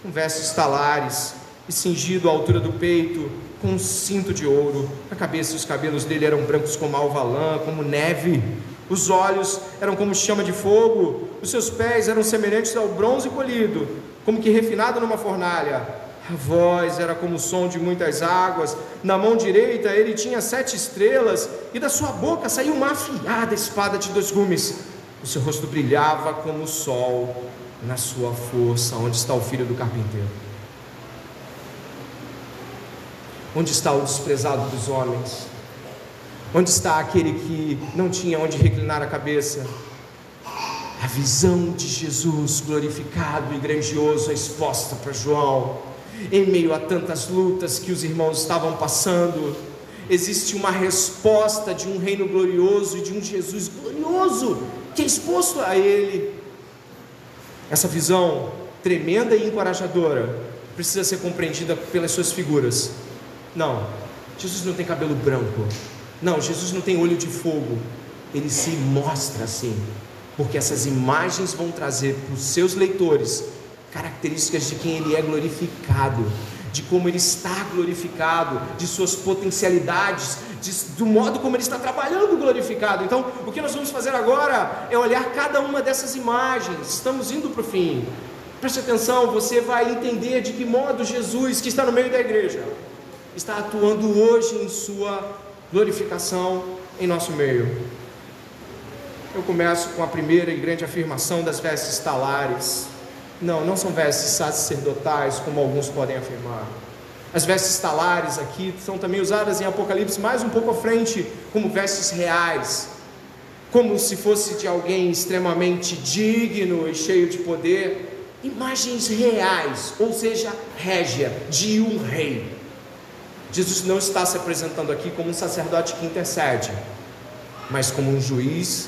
S1: com vestes talares e cingido à altura do peito, com um cinto de ouro. A cabeça e os cabelos dele eram brancos como alva como neve. Os olhos eram como chama de fogo. Os seus pés eram semelhantes ao bronze polido, como que refinado numa fornalha. A voz era como o som de muitas águas. Na mão direita ele tinha sete estrelas, e da sua boca saía uma afiada espada de dois gumes. O seu rosto brilhava como o sol na sua força. Onde está o filho do carpinteiro? Onde está o desprezado dos homens? Onde está aquele que não tinha onde reclinar a cabeça? visão de Jesus glorificado e grandioso é exposta para João. Em meio a tantas lutas que os irmãos estavam passando, existe uma resposta de um reino glorioso e de um Jesus glorioso que é exposto a ele. Essa visão tremenda e encorajadora precisa ser compreendida pelas suas figuras. Não, Jesus não tem cabelo branco. Não, Jesus não tem olho de fogo. Ele se mostra assim, porque essas imagens vão trazer para os seus leitores características de quem ele é glorificado, de como ele está glorificado, de suas potencialidades, de, do modo como ele está trabalhando glorificado. Então, o que nós vamos fazer agora é olhar cada uma dessas imagens. Estamos indo para o fim. Preste atenção, você vai entender de que modo Jesus, que está no meio da igreja, está atuando hoje em sua glorificação em nosso meio. Eu começo com a primeira e grande afirmação das vestes talares. Não, não são vestes sacerdotais, como alguns podem afirmar. As vestes talares aqui são também usadas em Apocalipse mais um pouco à frente, como vestes reais, como se fosse de alguém extremamente digno e cheio de poder. Imagens reais, ou seja, régia, de um rei. Jesus não está se apresentando aqui como um sacerdote que intercede, mas como um juiz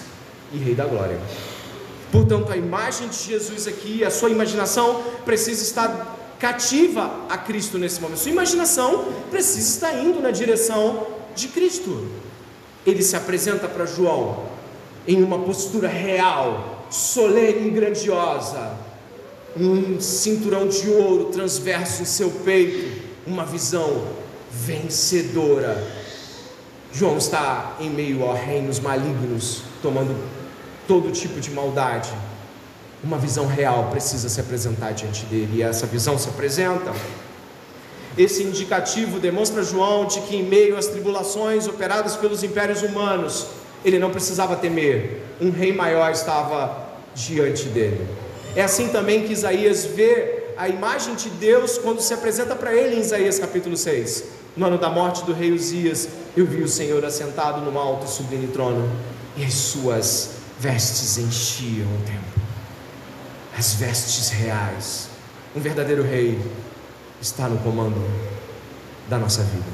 S1: e Rei da Glória. Portanto, a imagem de Jesus aqui, a sua imaginação precisa estar cativa a Cristo nesse momento. Sua imaginação precisa estar indo na direção de Cristo. Ele se apresenta para João em uma postura real, solene e grandiosa, um cinturão de ouro transverso em seu peito, uma visão vencedora. João está em meio a reinos malignos, tomando todo tipo de maldade. Uma visão real precisa se apresentar diante dele, e essa visão se apresenta. Esse indicativo demonstra João de que, em meio às tribulações operadas pelos impérios humanos, ele não precisava temer, um rei maior estava diante dele. É assim também que Isaías vê a imagem de Deus quando se apresenta para ele em Isaías capítulo 6. No ano da morte do rei Uzias, eu vi o Senhor assentado no alto e sublime trono, e as suas vestes enchiam o templo. As vestes reais. Um verdadeiro rei está no comando da nossa vida.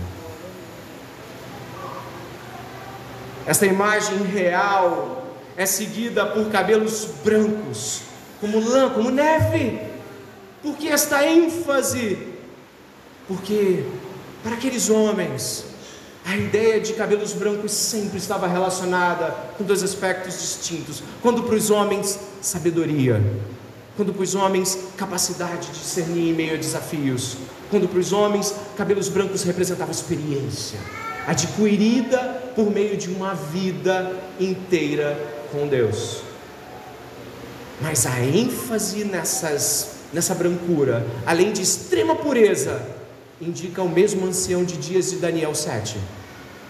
S1: Esta imagem real é seguida por cabelos brancos, como lã, como neve. Por que esta ênfase? Porque para aqueles homens a ideia de cabelos brancos sempre estava relacionada com dois aspectos distintos. Quando para os homens, sabedoria. Quando para os homens, capacidade de discernir em meio a desafios. Quando para os homens, cabelos brancos representavam experiência, adquirida por meio de uma vida inteira com Deus. Mas a ênfase nessas, nessa brancura, além de extrema pureza, indica o mesmo ancião de dias de Daniel 7,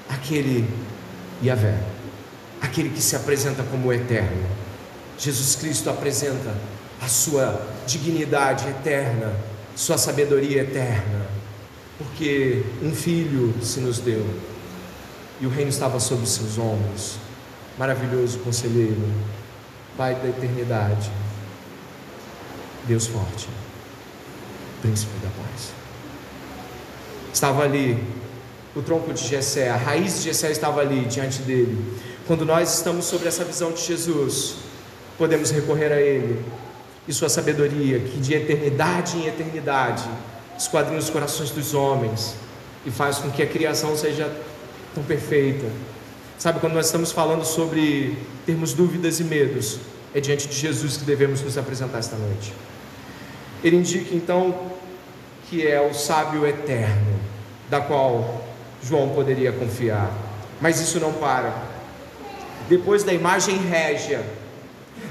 S1: aquele Yahvé, aquele que se apresenta como eterno. Jesus Cristo apresenta a sua dignidade eterna, sua sabedoria eterna, porque um filho se nos deu. E o reino estava sob os seus ombros. Maravilhoso conselheiro, Pai da eternidade, Deus forte, Príncipe da paz. Estava ali o tronco de Jessé, a raiz de Jessé estava ali diante dele. Quando nós estamos sobre essa visão de Jesus, podemos recorrer a Ele e Sua sabedoria, que de eternidade em eternidade esquadrinha os corações dos homens e faz com que a criação seja tão perfeita. Sabe, quando nós estamos falando sobre termos dúvidas e medos, é diante de Jesus que devemos nos apresentar esta noite. Ele indica então que é o sábio eterno, da qual João poderia confiar. Mas isso não para. Depois da imagem régia,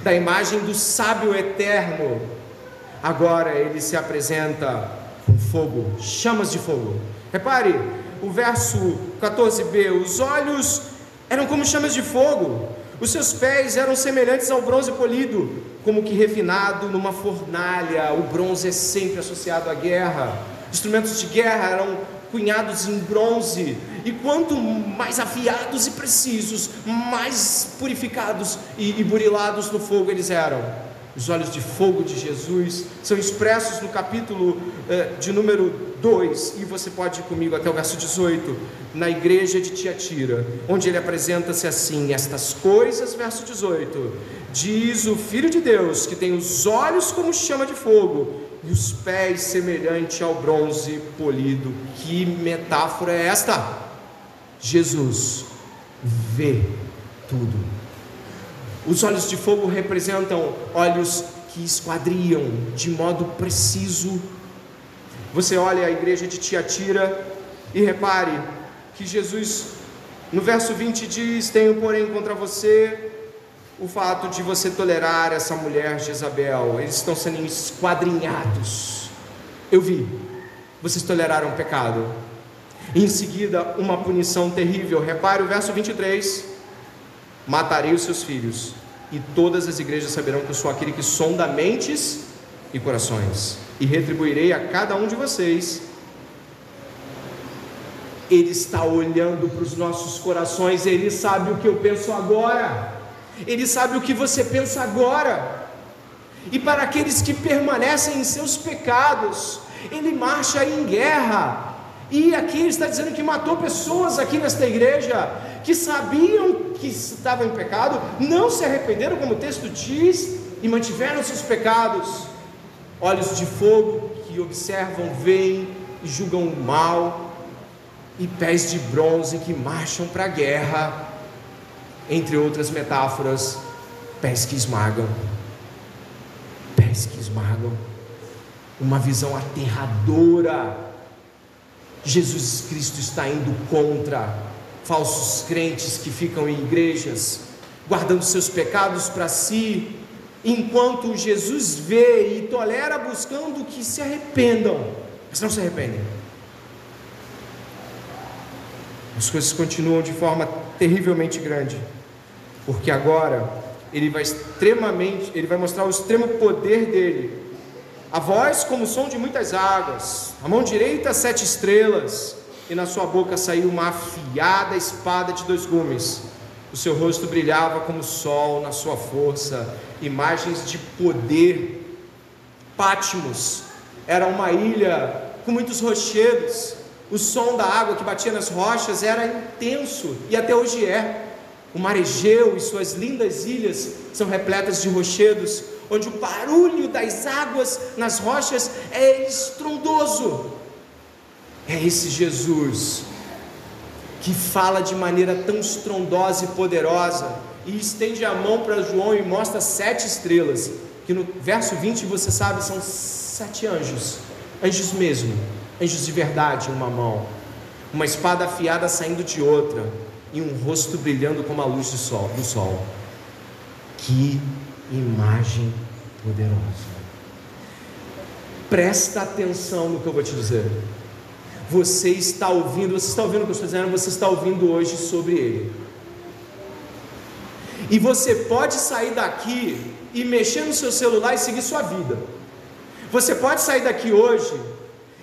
S1: da imagem do sábio eterno, agora ele se apresenta com fogo, chamas de fogo. Repare, o verso 14b: os olhos eram como chamas de fogo, os seus pés eram semelhantes ao bronze polido, como que refinado numa fornalha. O bronze é sempre associado à guerra. Instrumentos de guerra eram cunhados em bronze, e quanto mais afiados e precisos, mais purificados e, e burilados no fogo eles eram. Os olhos de fogo de Jesus são expressos no capítulo eh, de número 2, e você pode ir comigo até o verso 18, na igreja de Tiatira, onde ele apresenta-se assim: Estas coisas, verso 18, diz o Filho de Deus, que tem os olhos como chama de fogo e os pés semelhante ao bronze polido. Que metáfora é esta? Jesus vê tudo os olhos de fogo representam olhos que esquadriam de modo preciso. Você olha a igreja de Tiatira e repare que Jesus, no verso 20, diz: Tenho, porém, contra você o fato de você tolerar essa mulher Jezabel. Eles estão sendo esquadrinhados. Eu vi, vocês toleraram o pecado. Em seguida, uma punição terrível. Repare o verso 23 matarei os seus filhos, e todas as igrejas saberão que eu sou aquele que sonda mentes e corações, e retribuirei a cada um de vocês. Ele está olhando para os nossos corações, ele sabe o que eu penso agora, ele sabe o que você pensa agora. E para aqueles que permanecem em seus pecados, ele marcha em guerra. E aqui ele está dizendo que matou pessoas aqui nesta igreja que sabiam que estavam em pecado, não se arrependeram, como o texto diz, e mantiveram seus pecados. Olhos de fogo que observam, veem e julgam o mal, e pés de bronze que marcham para a guerra, entre outras metáforas, pés que esmagam. Pés que esmagam. Uma visão aterradora. Jesus Cristo está indo contra falsos crentes que ficam em igrejas, guardando seus pecados para si, enquanto Jesus vê e tolera buscando que se arrependam, mas não se arrependem. As coisas continuam de forma terrivelmente grande, porque agora ele vai extremamente, ele vai mostrar o extremo poder dele. A voz como o som de muitas águas, a mão direita sete estrelas, e na sua boca saiu uma afiada espada de dois gumes. O seu rosto brilhava como o sol na sua força, imagens de poder. Pátimos era uma ilha com muitos rochedos. O som da água que batia nas rochas era intenso e até hoje é. O mar Egeu e suas lindas ilhas são repletas de rochedos, onde o barulho das águas nas rochas é estrondoso. É esse Jesus que fala de maneira tão estrondosa e poderosa e estende a mão para João e mostra sete estrelas, que no verso 20 você sabe são sete anjos, anjos mesmo, anjos de verdade em uma mão, uma espada afiada saindo de outra e um rosto brilhando como a luz do sol. Do sol. Que imagem poderosa! Presta atenção no que eu vou te dizer você está ouvindo, você está ouvindo o que eu estou dizendo, você está ouvindo hoje sobre ele. E você pode sair daqui e mexer no seu celular e seguir sua vida. Você pode sair daqui hoje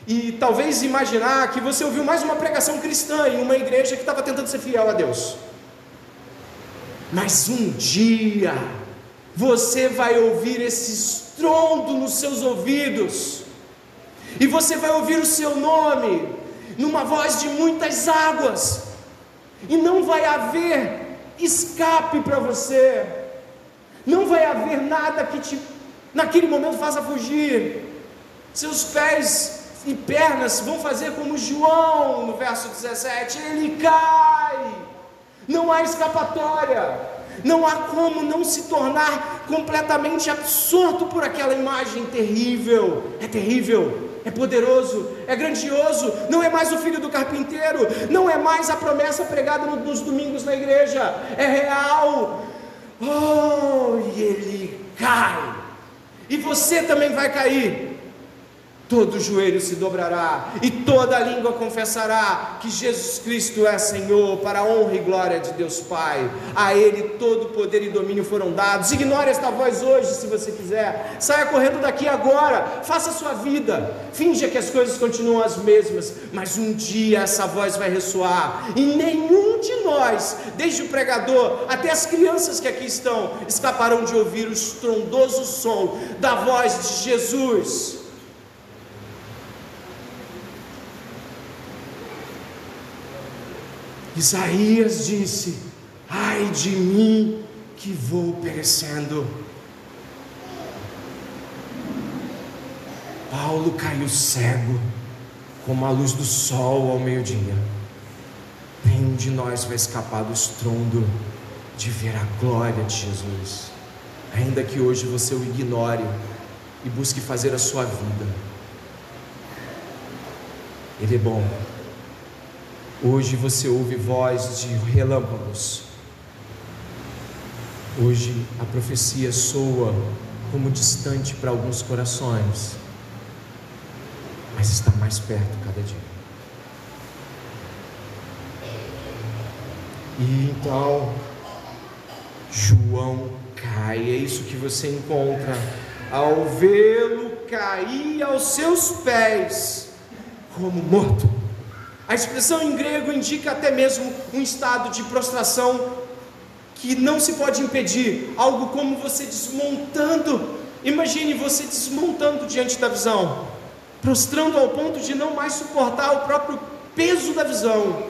S1: e talvez imaginar que você ouviu mais uma pregação cristã em uma igreja que estava tentando ser fiel a Deus. Mas um dia você vai ouvir esse estrondo nos seus ouvidos e você vai ouvir o seu nome numa voz de muitas águas, e não vai haver escape para você, não vai haver nada que te, naquele momento, faça fugir. Seus pés e pernas vão fazer como João, no verso 17: ele cai, não há escapatória. Não há como não se tornar completamente absorto por aquela imagem terrível. É terrível é poderoso, é grandioso, não é mais o filho do carpinteiro, não é mais a promessa pregada nos domingos na igreja, é real. Oh, e ele cai, e você também vai cair. Todo joelho se dobrará e toda língua confessará que Jesus Cristo é Senhor, para a honra e glória de Deus Pai. A Ele todo poder e domínio foram dados. Ignore esta voz hoje, se você quiser. Saia correndo daqui agora, faça a sua vida. Finja que as coisas continuam as mesmas, mas um dia essa voz vai ressoar e nenhum de nós, desde o pregador até as crianças que aqui estão, escaparão de ouvir o estrondoso som da voz de Jesus. Isaías disse: Ai de mim que vou perecendo. Paulo caiu cego, como a luz do sol ao meio-dia. Nenhum de nós vai escapar do estrondo de ver a glória de Jesus, ainda que hoje você o ignore e busque fazer a sua vida. Ele é bom. Hoje você ouve voz de relâmpagos. Hoje a profecia soa como distante para alguns corações, mas está mais perto cada dia. E então João cai, é isso que você encontra. Ao vê-lo cair aos seus pés, como morto. A expressão em grego indica até mesmo um estado de prostração que não se pode impedir, algo como você desmontando. Imagine você desmontando diante da visão, prostrando ao ponto de não mais suportar o próprio peso da visão.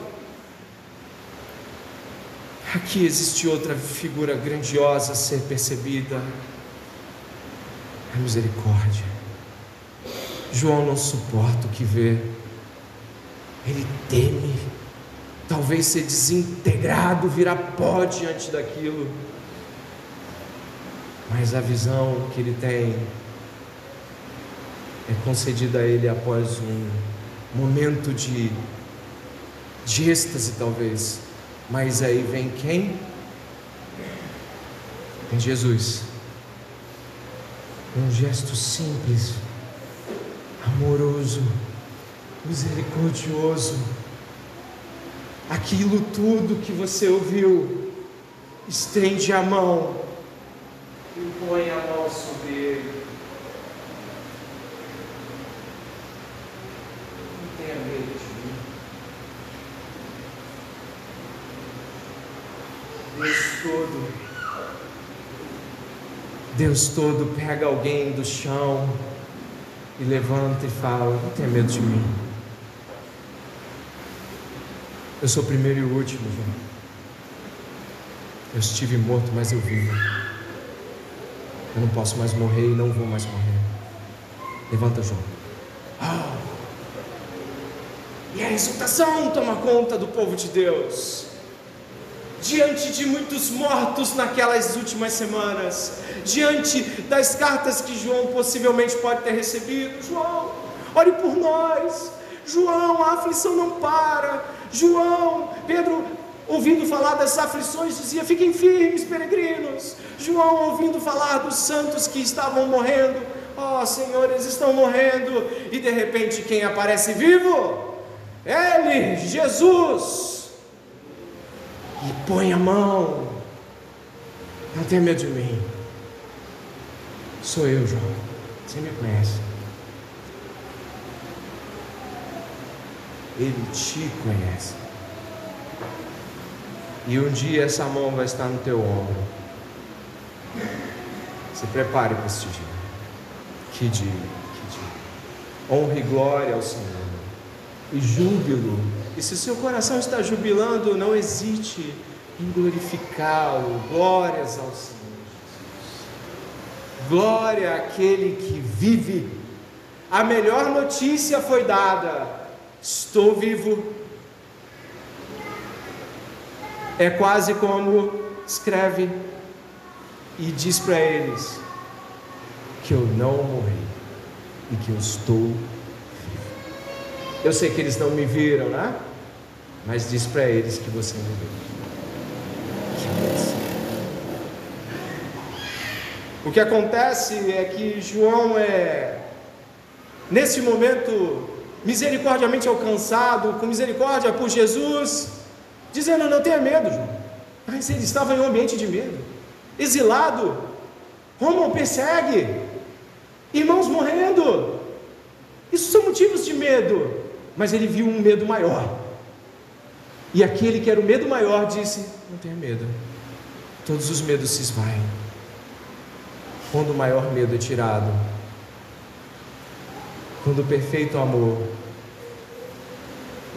S1: Aqui existe outra figura grandiosa a ser percebida: a misericórdia. João não suporta o que vê ele teme, talvez ser desintegrado, virar pó diante daquilo. Mas a visão que ele tem é concedida a ele após um momento de, de êxtase, talvez. Mas aí vem quem? Vem Jesus. Um gesto simples, amoroso misericordioso. Aquilo tudo que você ouviu, estende a mão e põe a mão sobre ele. Não tenha medo de mim. Deus todo. Deus todo pega alguém do chão e levanta e fala: Não tenha medo de mim. Eu sou o primeiro e o último, João. Eu estive morto, mas eu vivo. Eu não posso mais morrer e não vou mais morrer. Levanta, João. Oh. E a exultação toma conta do povo de Deus. Diante de muitos mortos naquelas últimas semanas, diante das cartas que João possivelmente pode ter recebido, João, ore por nós. João, a aflição não para. João, Pedro, ouvindo falar das aflições, dizia: Fiquem firmes, peregrinos. João, ouvindo falar dos santos que estavam morrendo, ó oh, Senhor, eles estão morrendo. E de repente, quem aparece vivo? Ele, Jesus. E põe a mão. Não tenha medo de mim. Sou eu, João. Você me conhece. Ele te conhece. E um dia essa mão vai estar no teu ombro. Se prepare para este dia. Que dia, que dia. Honra e glória ao Senhor. E júbilo. E se seu coração está jubilando, não hesite em glorificá-lo. Glórias ao Senhor. Glória àquele que vive. A melhor notícia foi dada Estou vivo. É quase como escreve e diz para eles que eu não morri e que eu estou vivo. Eu sei que eles não me viram, né? Mas diz para eles que você me viu. O que acontece é que João é nesse momento misericordiamente alcançado, com misericórdia por Jesus, dizendo: Não tenha medo, João. Mas ele estava em um ambiente de medo, exilado, Roma o persegue, irmãos morrendo. Isso são motivos de medo, mas ele viu um medo maior. E aquele que era o medo maior disse: Não tenha medo, todos os medos se esvaem. Quando o maior medo é tirado, quando o perfeito amor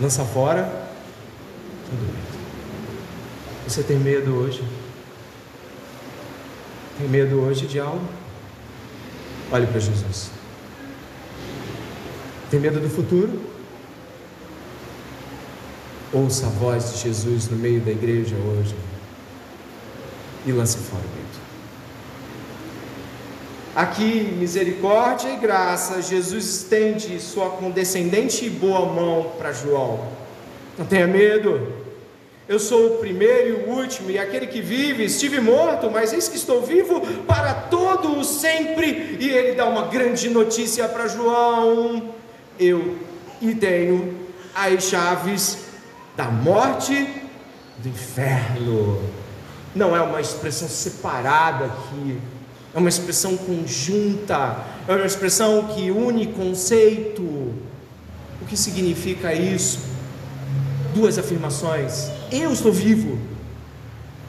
S1: lança fora medo. Você tem medo hoje? Tem medo hoje de algo? Olhe para Jesus. Tem medo do futuro? Ouça a voz de Jesus no meio da igreja hoje e lance fora. Aqui, misericórdia e graça, Jesus estende sua condescendente e boa mão para João. Não tenha medo, eu sou o primeiro e o último, e aquele que vive, estive morto, mas eis que estou vivo para todo o sempre. E ele dá uma grande notícia para João: eu e tenho as chaves da morte do inferno. Não é uma expressão separada aqui é uma expressão conjunta, é uma expressão que une conceito. O que significa isso? Duas afirmações: eu estou vivo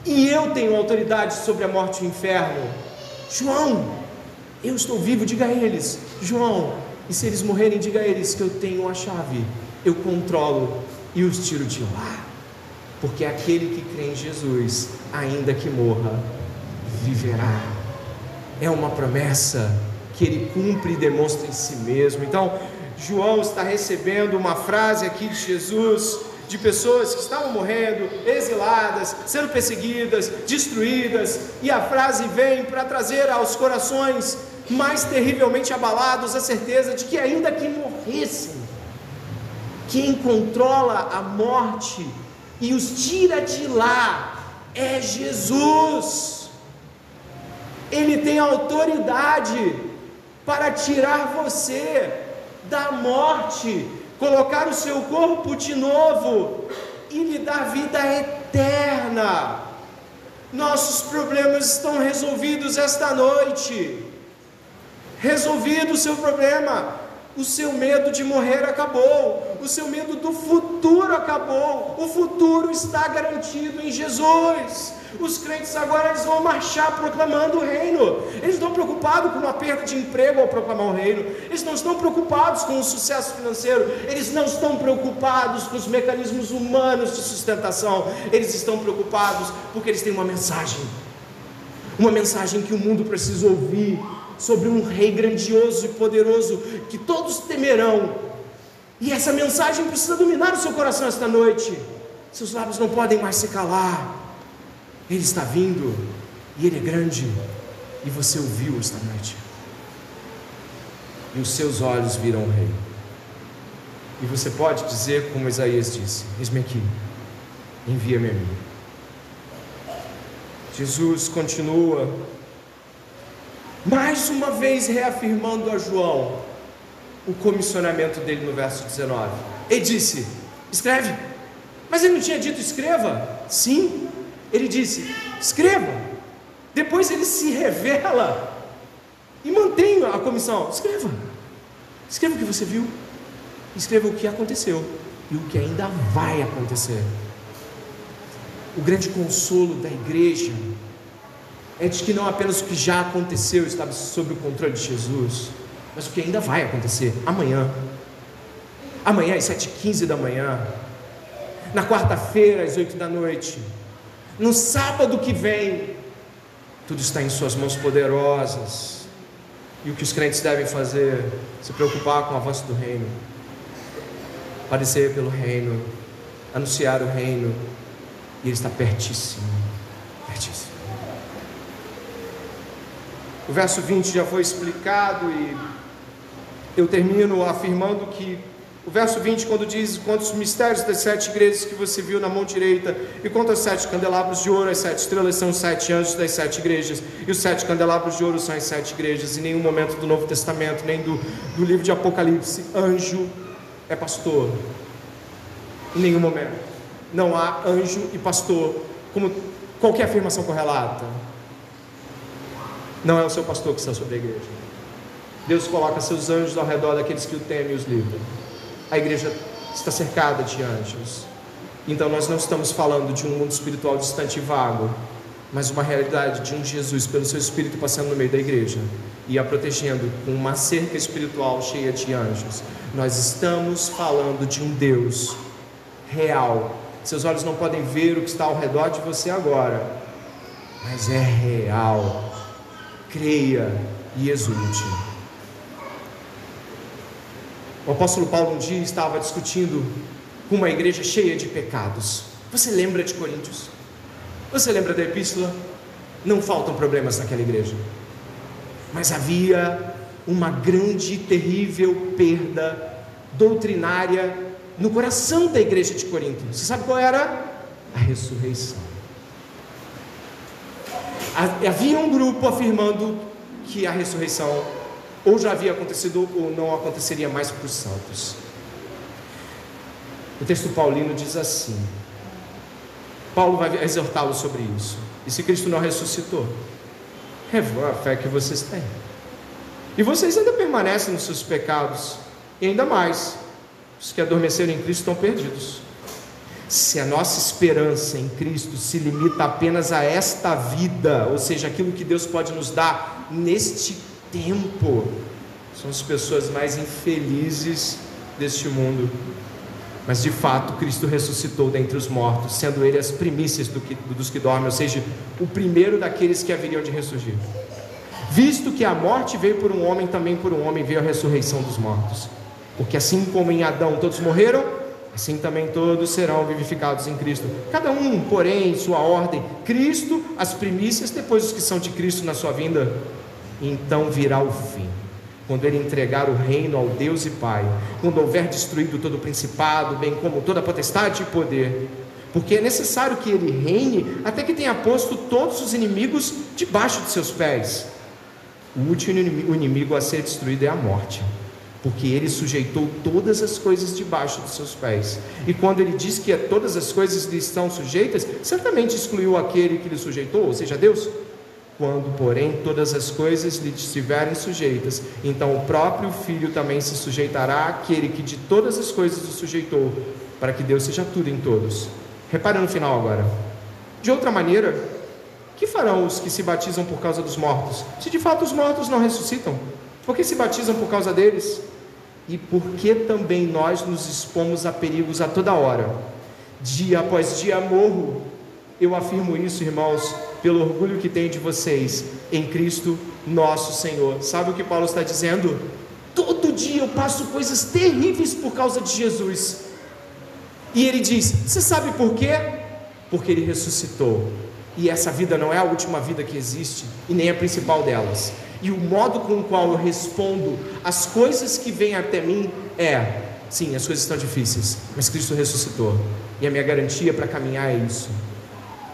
S1: e eu tenho autoridade sobre a morte e o inferno. João, eu estou vivo, diga a eles, João, e se eles morrerem, diga a eles que eu tenho a chave, eu controlo e os tiro de lá. Porque aquele que crê em Jesus, ainda que morra, viverá é uma promessa que ele cumpre e demonstra em si mesmo. Então, João está recebendo uma frase aqui de Jesus, de pessoas que estavam morrendo, exiladas, sendo perseguidas, destruídas, e a frase vem para trazer aos corações mais terrivelmente abalados a certeza de que, ainda que morressem, quem controla a morte e os tira de lá é Jesus. Ele tem autoridade para tirar você da morte, colocar o seu corpo de novo e lhe dar vida eterna. Nossos problemas estão resolvidos esta noite. Resolvido o seu problema. O seu medo de morrer acabou. O seu medo do futuro acabou. O futuro está garantido em Jesus. Os crentes agora eles vão marchar proclamando o reino. Eles não estão preocupados com uma perda de emprego ao proclamar o reino. Eles não estão preocupados com o sucesso financeiro. Eles não estão preocupados com os mecanismos humanos de sustentação. Eles estão preocupados porque eles têm uma mensagem. Uma mensagem que o mundo precisa ouvir sobre um rei grandioso e poderoso que todos temerão. E essa mensagem precisa dominar o seu coração esta noite. Seus lábios não podem mais se calar. Ele está vindo e ele é grande. E você o viu esta noite. E os seus olhos viram o rei. E você pode dizer como Isaías disse: Eis-me aqui, envia-me a mim. Jesus continua mais uma vez reafirmando a João o comissionamento dele no verso 19. Ele disse: Escreve. Mas ele não tinha dito escreva? Sim. Ele disse: Escreva. Depois ele se revela e mantém a comissão. Escreva. Escreva o que você viu. Escreva o que aconteceu e o que ainda vai acontecer. O grande consolo da igreja é de que não apenas o que já aconteceu estava sob o controle de Jesus, mas o que ainda vai acontecer amanhã. Amanhã às 7h15 da manhã, na quarta-feira às 8 da noite, no sábado que vem, tudo está em Suas mãos poderosas. E o que os crentes devem fazer? Se preocupar com o avanço do reino, padecer pelo reino, anunciar o reino, e Ele está pertíssimo pertíssimo. O verso 20 já foi explicado e eu termino afirmando que O verso 20, quando diz quantos mistérios das sete igrejas que você viu na mão direita, e quanto aos sete candelabros de ouro, as sete estrelas são os sete anjos das sete igrejas, e os sete candelabros de ouro são as sete igrejas. Em nenhum momento do Novo Testamento, nem do, do livro de Apocalipse, anjo é pastor. Em nenhum momento. Não há anjo e pastor como qualquer afirmação correlata. Não é o seu pastor que está sobre a igreja. Deus coloca seus anjos ao redor daqueles que o temem e os livram a igreja está cercada de anjos. Então nós não estamos falando de um mundo espiritual distante e vago, mas uma realidade de um Jesus pelo seu espírito passando no meio da igreja e a protegendo com uma cerca espiritual cheia de anjos. Nós estamos falando de um Deus real. Seus olhos não podem ver o que está ao redor de você agora, mas é real. Creia e exulte. O apóstolo Paulo um dia estava discutindo com uma igreja cheia de pecados. Você lembra de Coríntios? Você lembra da epístola? Não faltam problemas naquela igreja. Mas havia uma grande e terrível perda doutrinária no coração da igreja de Corinto. Você sabe qual era? A ressurreição. Havia um grupo afirmando que a ressurreição ou já havia acontecido ou não aconteceria mais para os santos. O texto paulino diz assim: Paulo vai exortá-los sobre isso. E se Cristo não ressuscitou, revó a fé que vocês têm. E vocês ainda permanecem nos seus pecados, e ainda mais, os que adormeceram em Cristo estão perdidos. Se a nossa esperança em Cristo se limita apenas a esta vida, ou seja, aquilo que Deus pode nos dar neste tempo. São as pessoas mais infelizes deste mundo. Mas de fato, Cristo ressuscitou dentre os mortos, sendo Ele as primícias do que, dos que dormem, ou seja, o primeiro daqueles que haveriam de ressurgir. Visto que a morte veio por um homem, também por um homem veio a ressurreição dos mortos. Porque assim como em Adão todos morreram, assim também todos serão vivificados em Cristo. Cada um, porém, em sua ordem: Cristo, as primícias, depois os que são de Cristo na sua vinda então virá o fim. Quando ele entregar o reino ao Deus e Pai, quando houver destruído todo o principado, bem como toda a potestade e poder, porque é necessário que ele reine até que tenha posto todos os inimigos debaixo de seus pés. O último inimigo a ser destruído é a morte, porque ele sujeitou todas as coisas debaixo dos seus pés. E quando ele diz que todas as coisas lhe estão sujeitas, certamente excluiu aquele que lhe sujeitou, ou seja, Deus. Quando, porém, todas as coisas lhe estiverem sujeitas, então o próprio Filho também se sujeitará àquele que de todas as coisas o sujeitou, para que Deus seja tudo em todos. Repara no final agora. De outra maneira, que farão os que se batizam por causa dos mortos? Se de fato os mortos não ressuscitam, por que se batizam por causa deles? E por que também nós nos expomos a perigos a toda hora? Dia após dia morro. Eu afirmo isso, irmãos, pelo orgulho que tenho de vocês em Cristo nosso Senhor. Sabe o que Paulo está dizendo? Todo dia eu passo coisas terríveis por causa de Jesus. E ele diz: Você sabe por quê? Porque ele ressuscitou. E essa vida não é a última vida que existe e nem a principal delas. E o modo com o qual eu respondo às coisas que vêm até mim é: sim, as coisas estão difíceis, mas Cristo ressuscitou. E a minha garantia para caminhar é isso.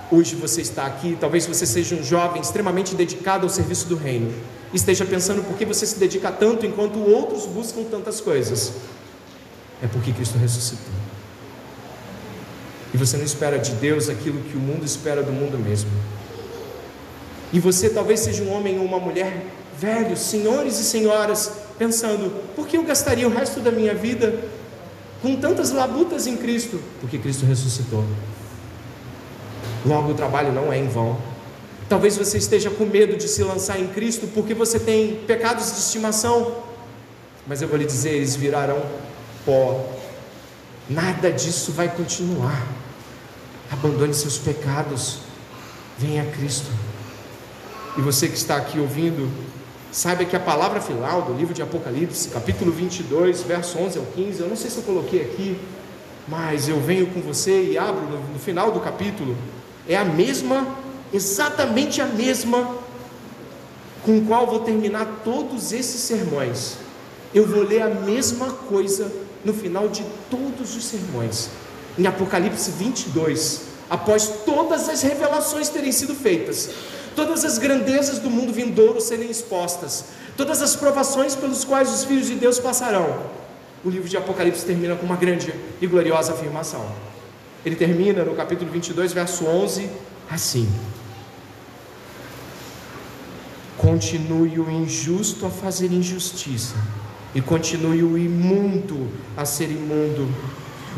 S1: Hoje você está aqui, talvez você seja um jovem extremamente dedicado ao serviço do reino, esteja pensando por que você se dedica tanto enquanto outros buscam tantas coisas. É porque Cristo ressuscitou. E você não espera de Deus aquilo que o mundo espera do mundo mesmo. E você talvez seja um homem ou uma mulher velhos, senhores e senhoras, pensando: por que eu gastaria o resto da minha vida com tantas labutas em Cristo? Porque Cristo ressuscitou. Logo, o trabalho não é em vão. Talvez você esteja com medo de se lançar em Cristo porque você tem pecados de estimação, mas eu vou lhe dizer: eles virarão pó. Nada disso vai continuar. Abandone seus pecados, venha a Cristo. E você que está aqui ouvindo, saiba que a palavra final do livro de Apocalipse, capítulo 22, verso 11 ao 15, eu não sei se eu coloquei aqui, mas eu venho com você e abro no, no final do capítulo é a mesma, exatamente a mesma com qual vou terminar todos esses sermões. Eu vou ler a mesma coisa no final de todos os sermões, em Apocalipse 22, após todas as revelações terem sido feitas, todas as grandezas do mundo vindouro serem expostas, todas as provações pelos quais os filhos de Deus passarão, o livro de Apocalipse termina com uma grande e gloriosa afirmação. Ele termina no capítulo 22, verso 11, assim: Continue o injusto a fazer injustiça, e continue o imundo a ser imundo.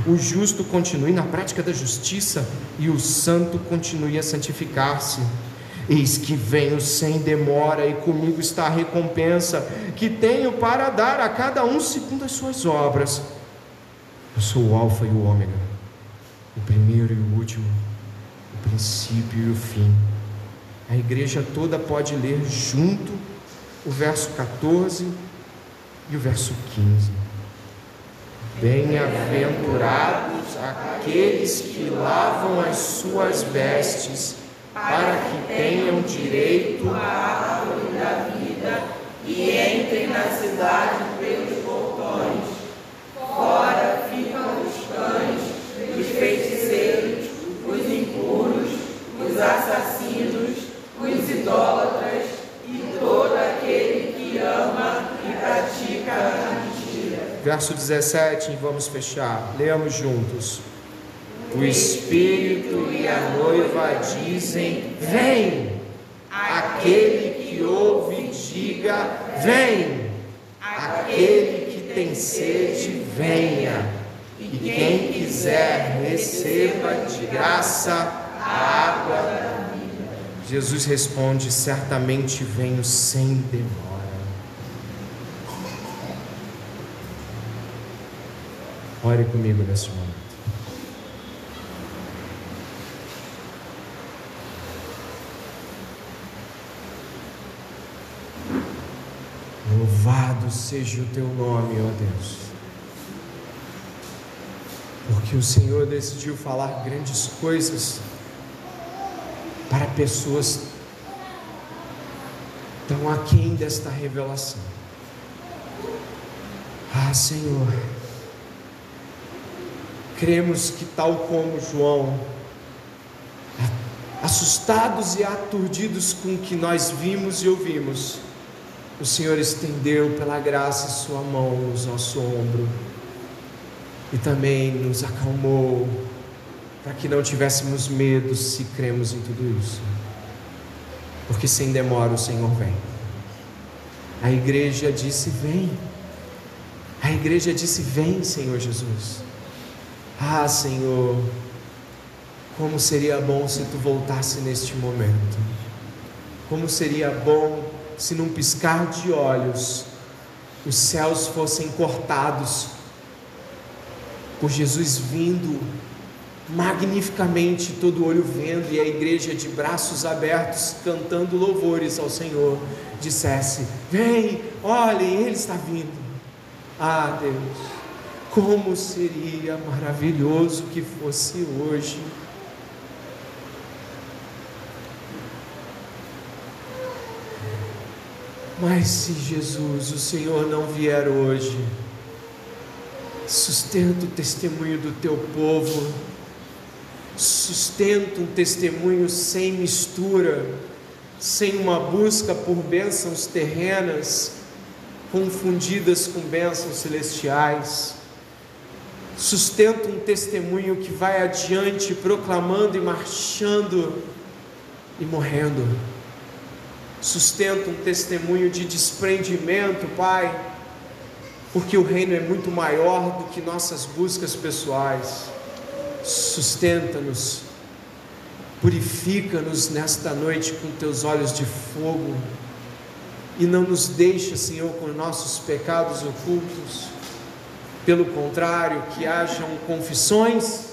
S1: O justo continue na prática da justiça, e o santo continue a santificar-se. Eis que venho sem demora, e comigo está a recompensa que tenho para dar a cada um segundo as suas obras. Eu sou o Alfa e o Ômega, o primeiro e o último, o princípio e o fim. A igreja toda pode ler junto o verso 14 e o verso 15. Bem-aventurados aqueles que lavam as suas vestes, para que tenham direito à árvore da vida e entrem na cidade pelos portões. Fora ficam os cães, os feiticeiros, os impuros, os assassinos os idólatras e todo aquele que ama e pratica a mentira. Verso 17, vamos fechar. Leamos juntos. O Espírito e a noiva dizem: Vem! Aquele que ouve, diga: Vem! Aquele que tem sede, venha! E quem quiser, receba de graça a água Jesus responde: Certamente venho sem demora. Ore comigo nesse momento. Louvado seja o teu nome, ó Deus. Porque o Senhor decidiu falar grandes coisas para pessoas tão aquém desta revelação. Ah, Senhor, cremos que, tal como João, assustados e aturdidos com o que nós vimos e ouvimos, o Senhor estendeu pela graça sua mão no nosso ombro e também nos acalmou para que não tivéssemos medo se cremos em tudo isso. Porque sem demora o Senhor vem. A igreja disse: Vem. A igreja disse: Vem, Senhor Jesus. Ah, Senhor, como seria bom se tu voltasse neste momento. Como seria bom se num piscar de olhos os céus fossem cortados por Jesus vindo magnificamente, todo olho vendo, e a igreja de braços abertos, cantando louvores ao Senhor, dissesse: Vem, olhem, Ele está vindo. Ah, Deus, como seria maravilhoso que fosse hoje. Mas se Jesus, o Senhor, não vier hoje, sustenta o testemunho do teu povo sustenta um testemunho sem mistura, sem uma busca por bênçãos terrenas confundidas com bênçãos celestiais. Sustenta um testemunho que vai adiante proclamando e marchando e morrendo. Sustenta um testemunho de desprendimento, Pai, porque o reino é muito maior do que nossas buscas pessoais sustenta-nos, purifica-nos nesta noite com teus olhos de fogo e não nos deixa, Senhor, com nossos pecados ocultos. Pelo contrário, que hajam confissões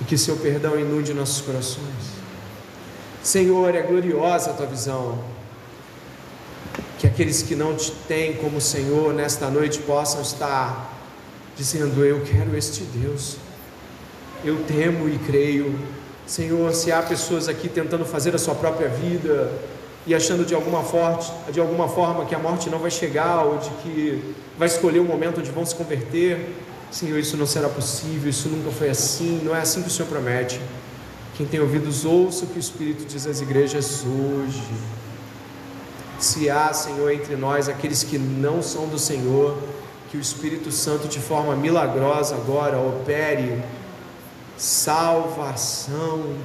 S1: e que seu perdão inunde nossos corações. Senhor, é gloriosa a tua visão. Que aqueles que não te têm como Senhor nesta noite possam estar dizendo: Eu quero este Deus, eu temo e creio. Senhor, se há pessoas aqui tentando fazer a sua própria vida, e achando de alguma, forte, de alguma forma que a morte não vai chegar ou de que vai escolher o momento onde vão se converter. Senhor, isso não será possível, isso nunca foi assim, não é assim que o Senhor promete. Quem tem ouvidos, ouça o que o Espírito diz às igrejas hoje. Se há, Senhor, entre nós aqueles que não são do Senhor, que o Espírito Santo, de forma milagrosa, agora opere salvação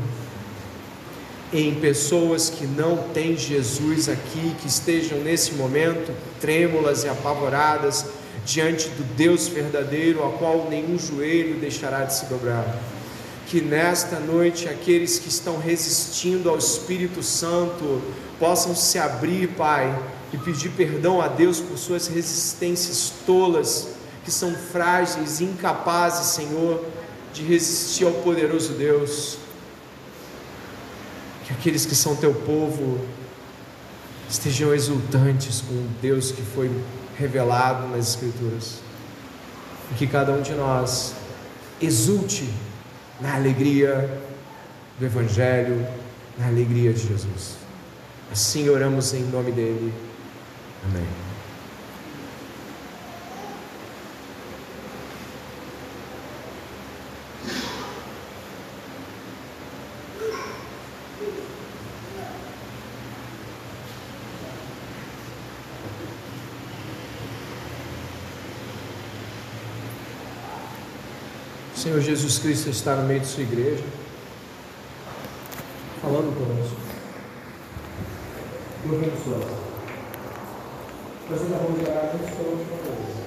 S1: em pessoas que não têm Jesus aqui, que estejam nesse momento trêmulas e apavoradas diante do Deus verdadeiro, a qual nenhum joelho deixará de se dobrar. Que nesta noite aqueles que estão resistindo ao Espírito Santo possam se abrir, Pai, e pedir perdão a Deus por suas resistências tolas, que são frágeis e incapazes, Senhor, de resistir ao poderoso Deus que aqueles que são teu povo estejam exultantes com o Deus que foi revelado nas Escrituras. E que cada um de nós exulte na alegria do Evangelho, na alegria de Jesus. Assim oramos em nome dele. Amém. Senhor Jesus Cristo está no meio de sua igreja, falando conosco. Eu abençoe. Orar juntos pela última vez.